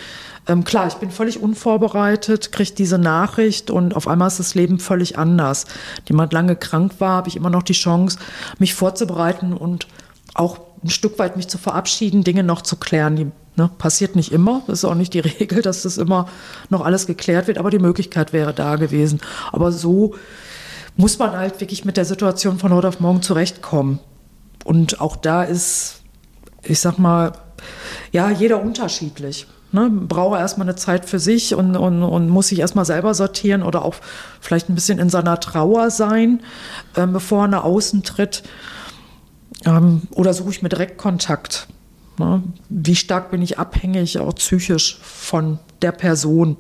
ähm, klar, ich bin völlig unvorbereitet, kriege diese Nachricht und auf einmal ist das Leben völlig anders. Jemand lange krank war, habe ich immer noch die Chance, mich vorzubereiten und auch ein Stück weit mich zu verabschieden, Dinge noch zu klären. Die ne, passiert nicht immer, das ist auch nicht die Regel, dass das immer noch alles geklärt wird, aber die Möglichkeit wäre da gewesen. Aber so muss man halt wirklich mit der Situation von heute auf morgen zurechtkommen. Und auch da ist ich sag mal, ja, jeder unterschiedlich. Ne, brauche erstmal eine Zeit für sich und, und, und muss sich erstmal selber sortieren oder auch vielleicht ein bisschen in seiner Trauer sein, äh, bevor er nach außen tritt. Ähm, oder suche ich mir direkt Kontakt. Ne? Wie stark bin ich abhängig, auch psychisch, von der Person?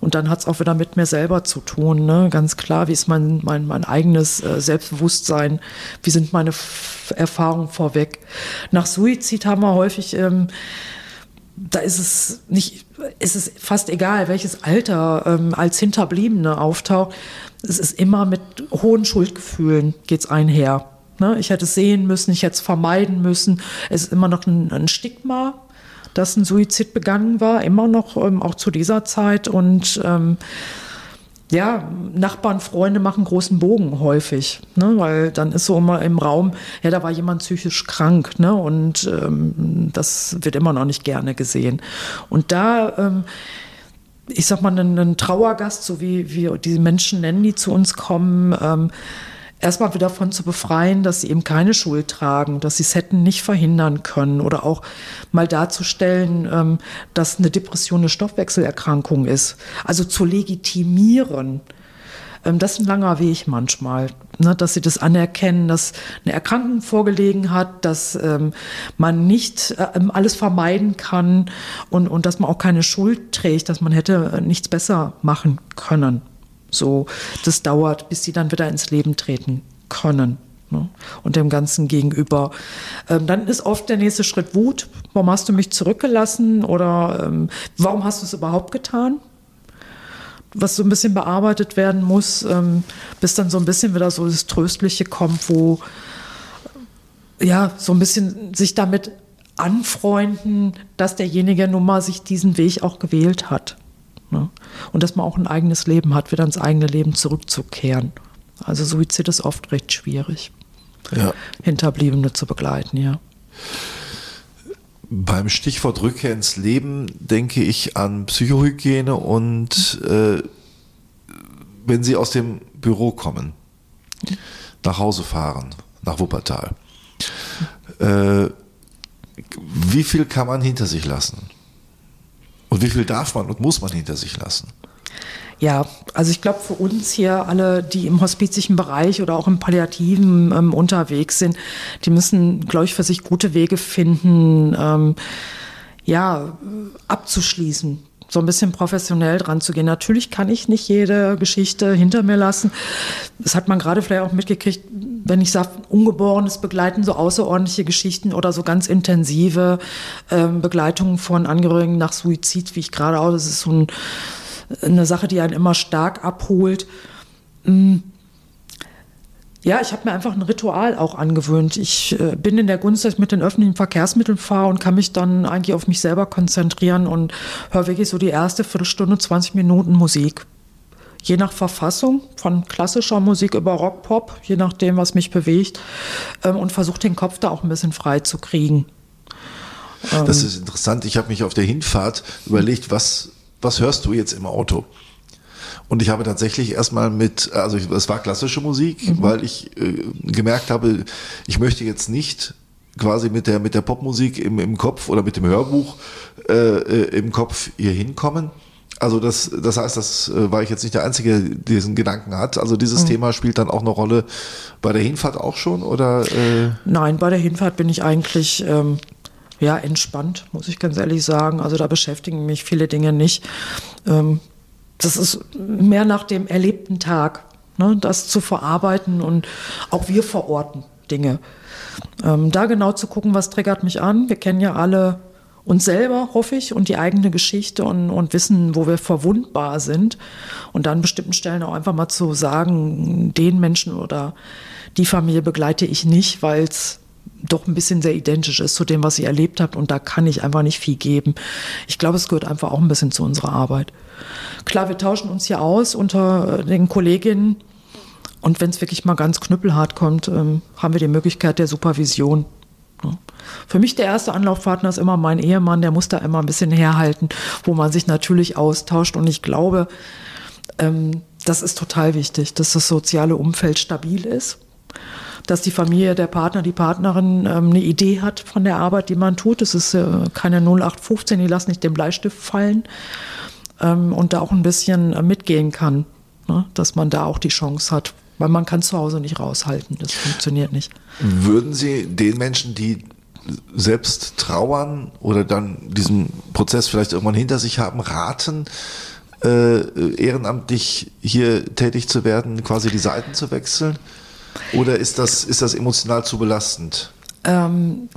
Und dann hat es auch wieder mit mir selber zu tun. Ne? Ganz klar, wie ist mein, mein, mein eigenes äh, Selbstbewusstsein? Wie sind meine Erfahrungen vorweg? Nach Suizid haben wir häufig. Ähm, da ist es nicht, ist es fast egal, welches Alter ähm, als Hinterbliebene auftaucht. Es ist immer mit hohen Schuldgefühlen geht's einher. Ne? Ich hätte es sehen müssen, ich hätte es vermeiden müssen. Es ist immer noch ein, ein Stigma, dass ein Suizid begangen war, immer noch, ähm, auch zu dieser Zeit. Und ähm, ja, Nachbarn, Freunde machen großen Bogen häufig, ne? weil dann ist so immer im Raum, ja, da war jemand psychisch krank ne? und ähm, das wird immer noch nicht gerne gesehen. Und da, ähm, ich sag mal, einen, Trauergast, so wie wir diese Menschen nennen, die zu uns kommen, ähm, erstmal wieder davon zu befreien, dass sie eben keine Schuld tragen, dass sie es hätten nicht verhindern können oder auch mal darzustellen, ähm, dass eine Depression eine Stoffwechselerkrankung ist. Also zu legitimieren. Ähm, das ist ein langer Weg manchmal, ne, dass sie das anerkennen, dass eine Erkrankung vorgelegen hat, dass ähm, man nicht äh, alles vermeiden kann und, und dass man auch keine Schuld trägt, dass man hätte nichts besser machen können. So, das dauert, bis sie dann wieder ins Leben treten können. Ne? Und dem Ganzen gegenüber. Ähm, dann ist oft der nächste Schritt Wut. Warum hast du mich zurückgelassen? Oder ähm, warum hast du es überhaupt getan? Was so ein bisschen bearbeitet werden muss, ähm, bis dann so ein bisschen wieder so das Tröstliche kommt, wo ja, so ein bisschen sich damit anfreunden, dass derjenige nun mal sich diesen Weg auch gewählt hat. Ne? Und dass man auch ein eigenes Leben hat, wieder ins eigene Leben zurückzukehren. Also Suizid ist oft recht schwierig, ja. Hinterbliebene zu begleiten, ja. Beim Stichwort Rückkehr ins Leben denke ich an Psychohygiene und äh, wenn Sie aus dem Büro kommen, nach Hause fahren, nach Wuppertal, äh, wie viel kann man hinter sich lassen? Und wie viel darf man und muss man hinter sich lassen? Ja, also ich glaube, für uns hier alle, die im hospizischen Bereich oder auch im Palliativen ähm, unterwegs sind, die müssen, glaube ich, für sich gute Wege finden, ähm, ja, abzuschließen so ein bisschen professionell dran zu gehen. Natürlich kann ich nicht jede Geschichte hinter mir lassen. Das hat man gerade vielleicht auch mitgekriegt wenn ich sage, Ungeborenes begleiten, so außerordentliche Geschichten oder so ganz intensive ähm, Begleitungen von Angehörigen nach Suizid, wie ich gerade auch, das ist so ein, eine Sache, die einen immer stark abholt. Mm. Ja, ich habe mir einfach ein Ritual auch angewöhnt. Ich äh, bin in der Gunst, dass ich mit den öffentlichen Verkehrsmitteln fahre und kann mich dann eigentlich auf mich selber konzentrieren und höre wirklich so die erste Viertelstunde, 20 Minuten Musik je nach Verfassung, von klassischer Musik über Rock, Pop, je nachdem, was mich bewegt, ähm, und versuche den Kopf da auch ein bisschen frei zu kriegen. Das ähm, ist interessant. Ich habe mich auf der Hinfahrt überlegt, was, was hörst du jetzt im Auto? Und ich habe tatsächlich erstmal mit, also es war klassische Musik, mhm. weil ich äh, gemerkt habe, ich möchte jetzt nicht quasi mit der, mit der Popmusik im, im Kopf oder mit dem Hörbuch äh, äh im Kopf hier hinkommen, also das, das heißt, das äh, war ich jetzt nicht der Einzige, der diesen Gedanken hat. Also dieses mhm. Thema spielt dann auch eine Rolle bei der Hinfahrt auch schon oder? Äh? Nein, bei der Hinfahrt bin ich eigentlich ähm, ja entspannt, muss ich ganz ehrlich sagen. Also da beschäftigen mich viele Dinge nicht. Ähm, das ist mehr nach dem erlebten Tag, ne, das zu verarbeiten und auch wir verorten Dinge. Ähm, da genau zu gucken, was triggert mich an. Wir kennen ja alle uns selber, hoffe ich, und die eigene Geschichte und, und wissen, wo wir verwundbar sind. Und an bestimmten Stellen auch einfach mal zu sagen, den Menschen oder die Familie begleite ich nicht, weil es doch ein bisschen sehr identisch ist zu dem, was ihr erlebt habt. Und da kann ich einfach nicht viel geben. Ich glaube, es gehört einfach auch ein bisschen zu unserer Arbeit. Klar, wir tauschen uns hier aus unter den Kolleginnen. Und wenn es wirklich mal ganz knüppelhart kommt, ähm, haben wir die Möglichkeit der Supervision. Für mich der erste Anlaufpartner ist immer mein Ehemann, der muss da immer ein bisschen herhalten, wo man sich natürlich austauscht. Und ich glaube, ähm, das ist total wichtig, dass das soziale Umfeld stabil ist, dass die Familie, der Partner, die Partnerin ähm, eine Idee hat von der Arbeit, die man tut. Es ist äh, keine 0815, die lassen nicht den Bleistift fallen und da auch ein bisschen äh, mitgehen kann, ne? dass man da auch die Chance hat, weil man kann zu Hause nicht raushalten. Das funktioniert nicht. Würden Sie den Menschen, die selbst trauern oder dann diesen Prozess vielleicht irgendwann hinter sich haben, raten, äh, ehrenamtlich hier tätig zu werden, quasi die Seiten zu wechseln? Oder ist das, ist das emotional zu belastend? Ähm,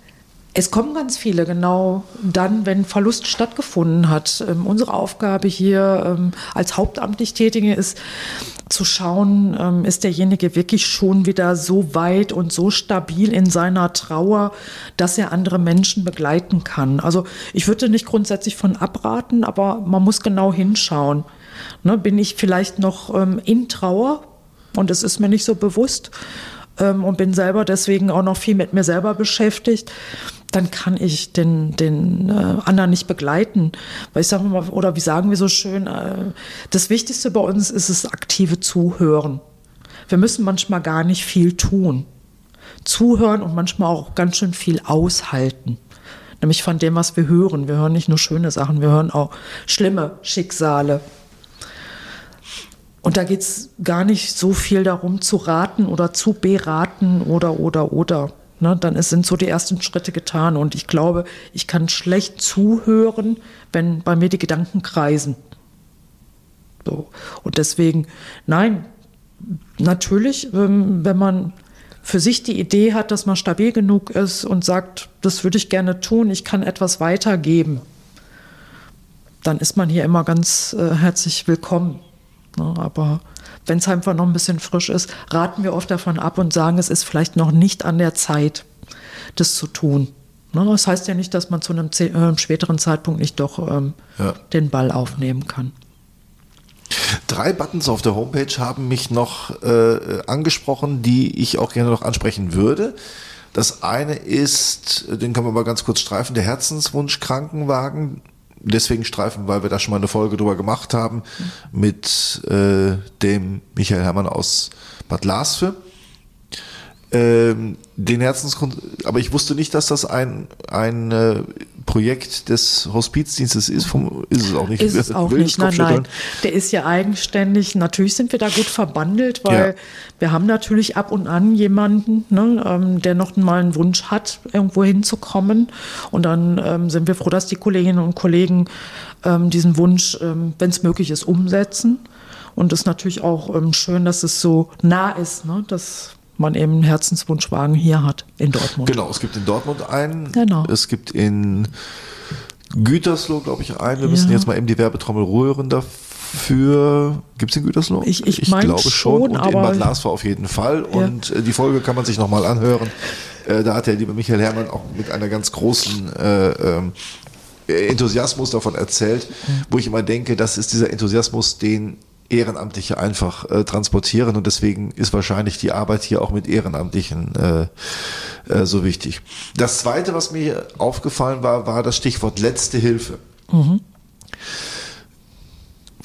es kommen ganz viele, genau dann, wenn Verlust stattgefunden hat. Ähm, unsere Aufgabe hier ähm, als hauptamtlich Tätige ist, zu schauen, ähm, ist derjenige wirklich schon wieder so weit und so stabil in seiner Trauer, dass er andere Menschen begleiten kann. Also ich würde nicht grundsätzlich von abraten, aber man muss genau hinschauen. Ne, bin ich vielleicht noch ähm, in Trauer und es ist mir nicht so bewusst ähm, und bin selber deswegen auch noch viel mit mir selber beschäftigt dann kann ich den, den äh, anderen nicht begleiten. Weil ich sage mal, oder wie sagen wir so schön, äh, das Wichtigste bei uns ist das aktive Zuhören. Wir müssen manchmal gar nicht viel tun. Zuhören und manchmal auch ganz schön viel aushalten. Nämlich von dem, was wir hören. Wir hören nicht nur schöne Sachen, wir hören auch schlimme Schicksale. Und da geht es gar nicht so viel darum zu raten oder zu beraten oder, oder, oder. Ne, dann sind so die ersten Schritte getan. Und ich glaube, ich kann schlecht zuhören, wenn bei mir die Gedanken kreisen. So. Und deswegen, nein, natürlich, ähm, wenn man für sich die Idee hat, dass man stabil genug ist und sagt, das würde ich gerne tun, ich kann etwas weitergeben, dann ist man hier immer ganz äh, herzlich willkommen. Ne, aber wenn es einfach noch ein bisschen frisch ist, raten wir oft davon ab und sagen, es ist vielleicht noch nicht an der Zeit, das zu tun. Ne, das heißt ja nicht, dass man zu einem äh, späteren Zeitpunkt nicht doch ähm, ja. den Ball aufnehmen kann. Drei Buttons auf der Homepage haben mich noch äh, angesprochen, die ich auch gerne noch ansprechen würde. Das eine ist, den können wir mal ganz kurz streifen, der Herzenswunsch Krankenwagen deswegen streifen, weil wir da schon mal eine Folge drüber gemacht haben mit äh, dem Michael Herrmann aus Bad Lasfe. Ähm, den Herzensgrund, aber ich wusste nicht, dass das ein, ein äh, Projekt des Hospizdienstes ist. Vom, ist es auch nicht. Ist es auch nicht, nein, nein. Der ist ja eigenständig. Natürlich sind wir da gut verbandelt, weil ja. wir haben natürlich ab und an jemanden, ne, ähm, der noch mal einen Wunsch hat, irgendwo hinzukommen. Und dann ähm, sind wir froh, dass die Kolleginnen und Kollegen ähm, diesen Wunsch, ähm, wenn es möglich ist, umsetzen. Und es ist natürlich auch ähm, schön, dass es so nah ist, ne, dass man eben einen Herzenswunschwagen hier hat in Dortmund. Genau, es gibt in Dortmund einen. Genau. Es gibt in Gütersloh, glaube ich, einen. Wir müssen Ja. jetzt mal eben die Werbetrommel rühren dafür. Gibt es in Gütersloh? Ich- ich mein glaube schon. Und in aber- Bad Larsvor auf jeden Fall. Und äh, die Folge kann man sich nochmal anhören. Äh, da hat der liebe Michael Herrmann auch mit einer ganz großen äh, ähm, Enthusiasmus davon erzählt, wo ich immer denke, das ist dieser Enthusiasmus, den Ehrenamtliche einfach äh, transportieren und deswegen ist wahrscheinlich die Arbeit hier auch mit Ehrenamtlichen äh, äh, so wichtig. Das zweite, was mir aufgefallen war, war das Stichwort letzte Hilfe.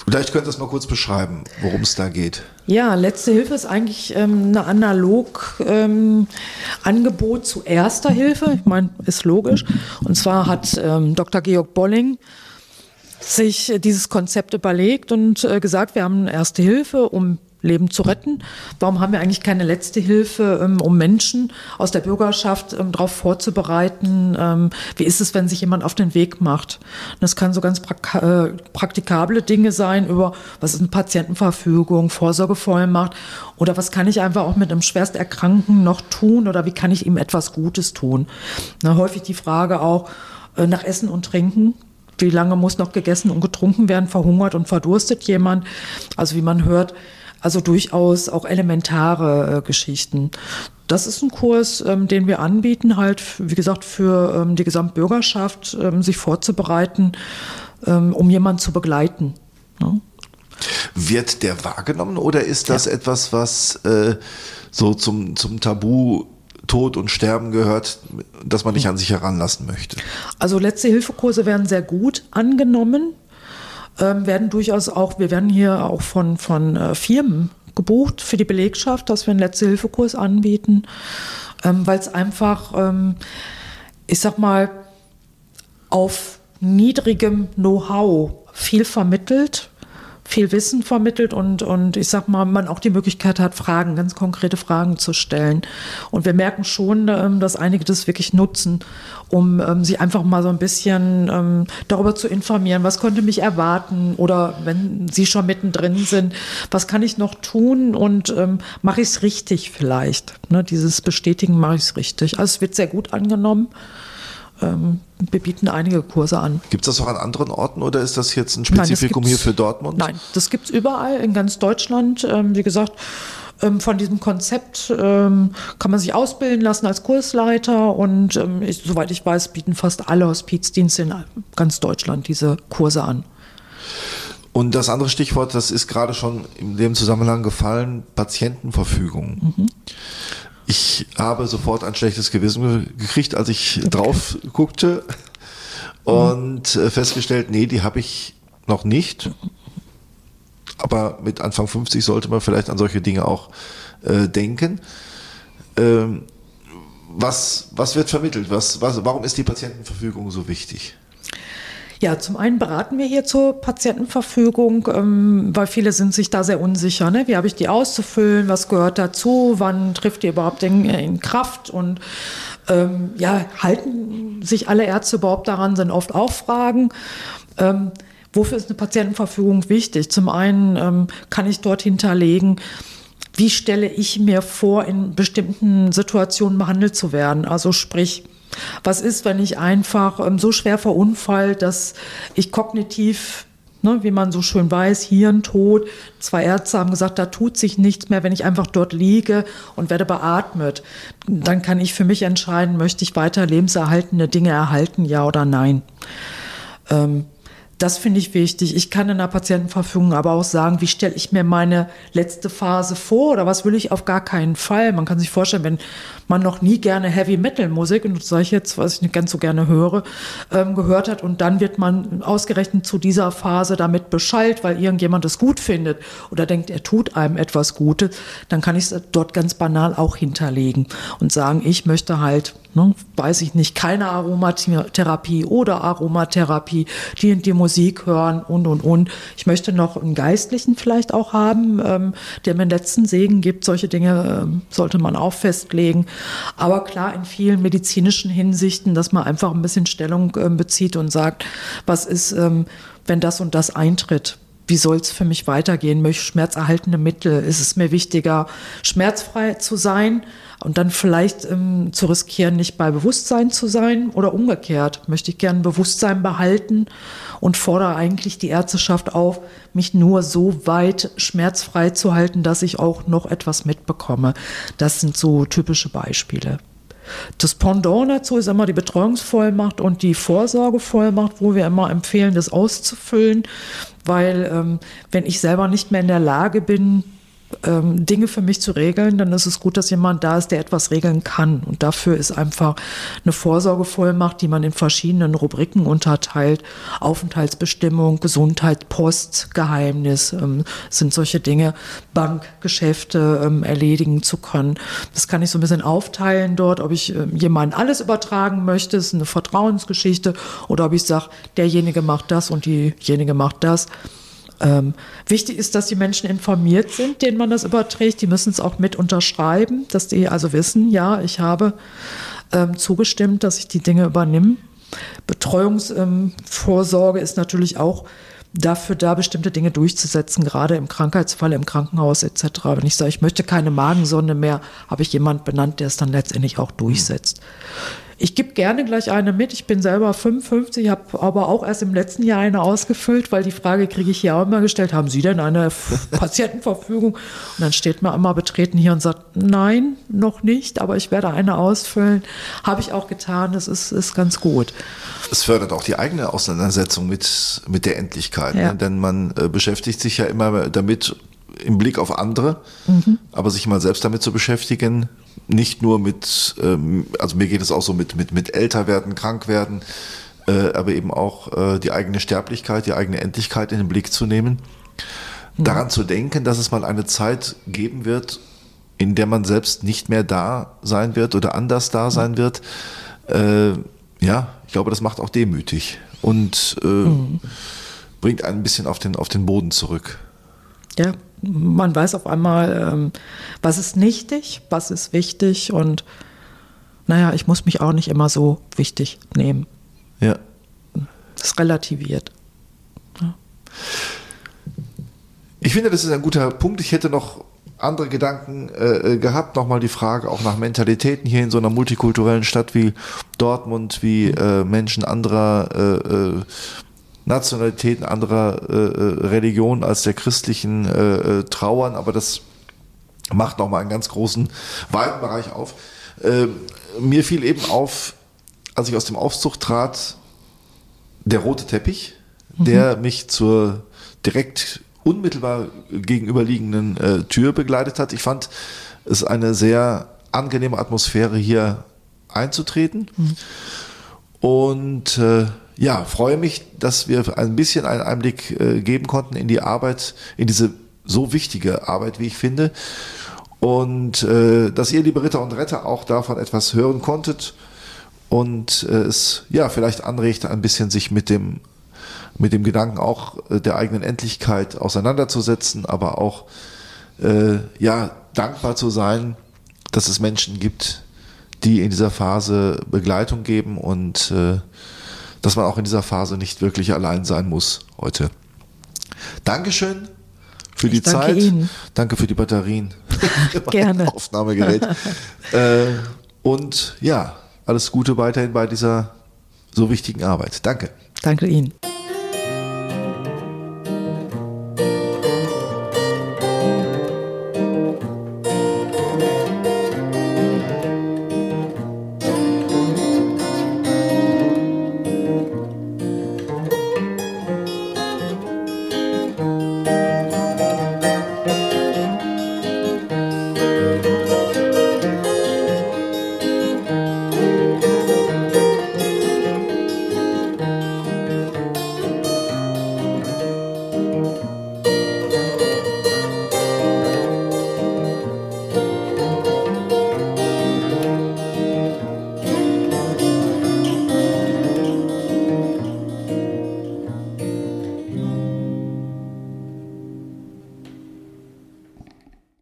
Vielleicht könnt ihr es mal kurz beschreiben, worum es da geht. Ja, letzte Hilfe ist eigentlich ähm, eine analog ähm, Angebot zu erster Hilfe. Ich meine, ist logisch. Und zwar hat ähm, Dr. Georg Bolling sich äh, dieses Konzept überlegt und äh, gesagt, wir haben erste Hilfe, um Leben zu retten. Warum haben wir eigentlich keine letzte Hilfe, ähm, um Menschen aus der Bürgerschaft ähm, darauf vorzubereiten? Ähm, wie ist es, wenn sich jemand auf den Weg macht? Das kann so ganz äh, praktikable Dinge sein über, was ist eine Patientenverfügung, Vorsorgevollmacht oder was kann ich einfach auch mit einem Schwersterkrankten noch tun oder wie kann ich ihm etwas Gutes tun? Na, häufig die Frage auch nach Essen und Trinken. Wie lange muss noch gegessen und getrunken werden? Verhungert und verdurstet jemand? Also wie man hört, also durchaus auch elementare äh, Geschichten. Das ist ein Kurs, ähm, den wir anbieten, halt, wie gesagt, für ähm, die Gesamtbürgerschaft, ähm, sich vorzubereiten, ähm, um jemanden zu begleiten. Ne? Wird der wahrgenommen oder ist das etwas, was äh, so zum, zum Tabu Tod und Sterben gehört, dass man nicht an sich heranlassen möchte? Also letzte Hilfekurse werden sehr gut angenommen, ähm, werden durchaus auch, wir werden hier auch von, von äh, Firmen gebucht für die Belegschaft, dass wir einen letzte Hilfekurs anbieten, ähm, weil es einfach, ähm, ich sag mal, auf niedrigem Know-how viel vermittelt, viel Wissen vermittelt und, und ich sag mal, man auch die Möglichkeit hat, Fragen, ganz konkrete Fragen zu stellen. Und wir merken schon, ähm, dass einige das wirklich nutzen, um ähm, sich einfach mal so ein bisschen ähm, darüber zu informieren, was könnte mich erwarten oder wenn sie schon mittendrin sind, was kann ich noch tun und ähm, mache ich es richtig vielleicht. Ne, dieses Bestätigen, mache ich es richtig. Also es wird sehr gut angenommen. Ähm, wir bieten einige Kurse an. Gibt es das auch an anderen Orten oder ist das jetzt ein Nein, Spezifikum hier gibt's- für Dortmund? Nein, das gibt es überall in ganz Deutschland. Ähm, wie gesagt, ähm, von diesem Konzept ähm, kann man sich ausbilden lassen als Kursleiter und ähm, ich, soweit ich weiß, bieten fast alle Hospizdienste in ganz Deutschland diese Kurse an. Und das andere Stichwort, das ist gerade schon in dem Zusammenhang gefallen, Patientenverfügung. Ich habe sofort ein schlechtes Gewissen gekriegt, als ich drauf guckte und äh, festgestellt, nee, die habe ich noch nicht. Aber mit Anfang 50 sollte man vielleicht an solche Dinge auch äh, denken. Ähm, was, was wird vermittelt? Was, was, warum ist die Patientenverfügung so wichtig? Ja, zum einen beraten wir hier zur Patientenverfügung, ähm, weil viele sind sich da sehr unsicher. Ne? Wie habe ich die auszufüllen? Was gehört dazu? Wann trifft die überhaupt in, in Kraft? Und ähm, ja, halten sich alle Ärzte überhaupt daran, sind oft auch Fragen. Ähm, wofür ist eine Patientenverfügung wichtig? Zum einen ähm, kann ich dort hinterlegen, wie stelle ich mir vor, in bestimmten Situationen behandelt zu werden? Also sprich, was ist, wenn ich einfach ähm, so schwer verunfall, dass ich kognitiv, ne, wie man so schön weiß, Hirntod, zwei Ärzte haben gesagt, da tut sich nichts mehr, wenn ich einfach dort liege und werde beatmet. Dann kann ich für mich entscheiden, möchte ich weiter lebenserhaltende Dinge erhalten, ja oder nein. Das finde ich wichtig. Ich kann in der Patientenverfügung aber auch sagen, wie stelle ich mir meine letzte Phase vor oder was will ich auf gar keinen Fall. Man kann sich vorstellen, wenn man noch nie gerne Heavy Metal Musik, und das sage ich jetzt, was ich nicht ganz so gerne höre, ähm, gehört hat und dann wird man ausgerechnet zu dieser Phase damit beschallt, weil irgendjemand es gut findet oder denkt, er tut einem etwas Gutes, dann kann ich es dort ganz banal auch hinterlegen und sagen, ich möchte halt ne, weiß ich nicht, keine Aromatherapie oder Aromatherapie, die und die Musik hören und, und, und. Ich möchte noch einen Geistlichen vielleicht auch haben, ähm, der mir den letzten Segen gibt. Solche Dinge ähm, sollte man auch festlegen. Aber klar, in vielen medizinischen Hinsichten, dass man einfach ein bisschen Stellung ähm, bezieht und sagt, was ist, ähm, wenn das und das eintritt? Wie soll es für mich weitergehen? Möchte ich schmerzerhaltende Mittel? Ist es mir wichtiger, schmerzfrei zu sein und dann vielleicht ähm, zu riskieren, nicht bei Bewusstsein zu sein oder umgekehrt? Möchte ich gern Bewusstsein behalten und fordere eigentlich die Ärzteschaft auf, mich nur so weit schmerzfrei zu halten, dass ich auch noch etwas mitbekomme? Das sind so typische Beispiele. Das Pendant dazu ist immer die Betreuungsvollmacht und die Vorsorgevollmacht, wo wir immer empfehlen, das auszufüllen, weil ähm, wenn ich selber nicht mehr in der Lage bin, ähm, Dinge für mich zu regeln, dann ist es gut, dass jemand da ist, der etwas regeln kann. Und dafür ist einfach eine Vorsorgevollmacht, die man in verschiedenen Rubriken unterteilt. Aufenthaltsbestimmung, Gesundheit, Post, Geheimnis ähm, sind solche Dinge, Bankgeschäfte ähm, erledigen zu können. Das kann ich so ein bisschen aufteilen dort, ob ich ähm, jemandem alles übertragen möchte, ist eine Vertrauensgeschichte, oder ob ich sage, derjenige macht das und diejenige macht das. Ähm, wichtig ist, dass die Menschen informiert sind, denen man das überträgt. Die müssen es auch mit unterschreiben, dass die also wissen, ja, ich habe ähm, zugestimmt, dass ich die Dinge übernehme. Betreuungsvorsorge ähm, ist natürlich auch dafür da, bestimmte Dinge durchzusetzen, gerade im Krankheitsfall, im Krankenhaus etc. Wenn ich sage, ich möchte keine Magensonde mehr, habe ich jemand benannt, der es dann letztendlich auch durchsetzt. Ich gebe gerne gleich eine mit. Ich bin selber 55, habe aber auch erst im letzten Jahr eine ausgefüllt, weil die Frage kriege ich hier auch immer gestellt, haben Sie denn eine Patientenverfügung? Und dann steht man immer betreten hier und sagt, nein, noch nicht, aber ich werde eine ausfüllen. Habe ich auch getan, das ist, ist ganz gut. Es fördert auch die eigene Auseinandersetzung mit, mit der Endlichkeit, ja. ne? denn man äh, beschäftigt sich ja immer damit, im Blick auf andere, mhm. aber sich mal selbst damit zu beschäftigen, nicht nur mit, ähm, also mir geht es auch so mit, mit, mit älter werden, krank werden, äh, aber eben auch äh, die eigene Sterblichkeit, die eigene Endlichkeit in den Blick zu nehmen. Mhm. Daran zu denken, dass es mal eine Zeit geben wird, in der man selbst nicht mehr da sein wird oder anders da sein wird. Äh, ja, ich glaube, das macht auch demütig und äh, mhm. bringt einen ein bisschen auf den, auf den Boden zurück. Ja, man weiß auf einmal, ähm, was ist nichtig, was ist wichtig und naja, ich muss mich auch nicht immer so wichtig nehmen. Ja. Das relativiert. Ja. Ich finde, das ist ein guter Punkt. Ich hätte noch andere Gedanken äh, gehabt. Nochmal die Frage auch nach Mentalitäten hier in so einer multikulturellen Stadt wie Dortmund, wie äh, Menschen anderer äh, äh Nationalitäten anderer äh, äh, Religionen als der christlichen äh, äh, trauern, aber das macht nochmal einen ganz großen, weiten Bereich auf. Äh, mir fiel eben auf, als ich aus dem Aufzug trat, der rote Teppich, mhm. der mich zur direkt unmittelbar gegenüberliegenden äh, Tür begleitet hat. Ich fand es eine sehr angenehme Atmosphäre hier einzutreten. Mhm. Und äh, ja, freue mich, dass wir ein bisschen einen Einblick äh, geben konnten in die Arbeit, in diese so wichtige Arbeit, wie ich finde. Und äh, dass ihr, liebe Ritter und Retter, auch davon etwas hören konntet und äh, es ja vielleicht anregt, ein bisschen sich mit dem, mit dem Gedanken auch der eigenen Endlichkeit auseinanderzusetzen, aber auch äh, ja dankbar zu sein, dass es Menschen gibt, die in dieser Phase Begleitung geben und äh, dass man auch in dieser Phase nicht wirklich allein sein muss heute. Dankeschön für die danke Zeit. Ihnen. Danke für die Batterien. Gerne. Aufnahmegerät. äh, und ja, alles Gute weiterhin bei dieser so wichtigen Arbeit. Danke. Danke Ihnen.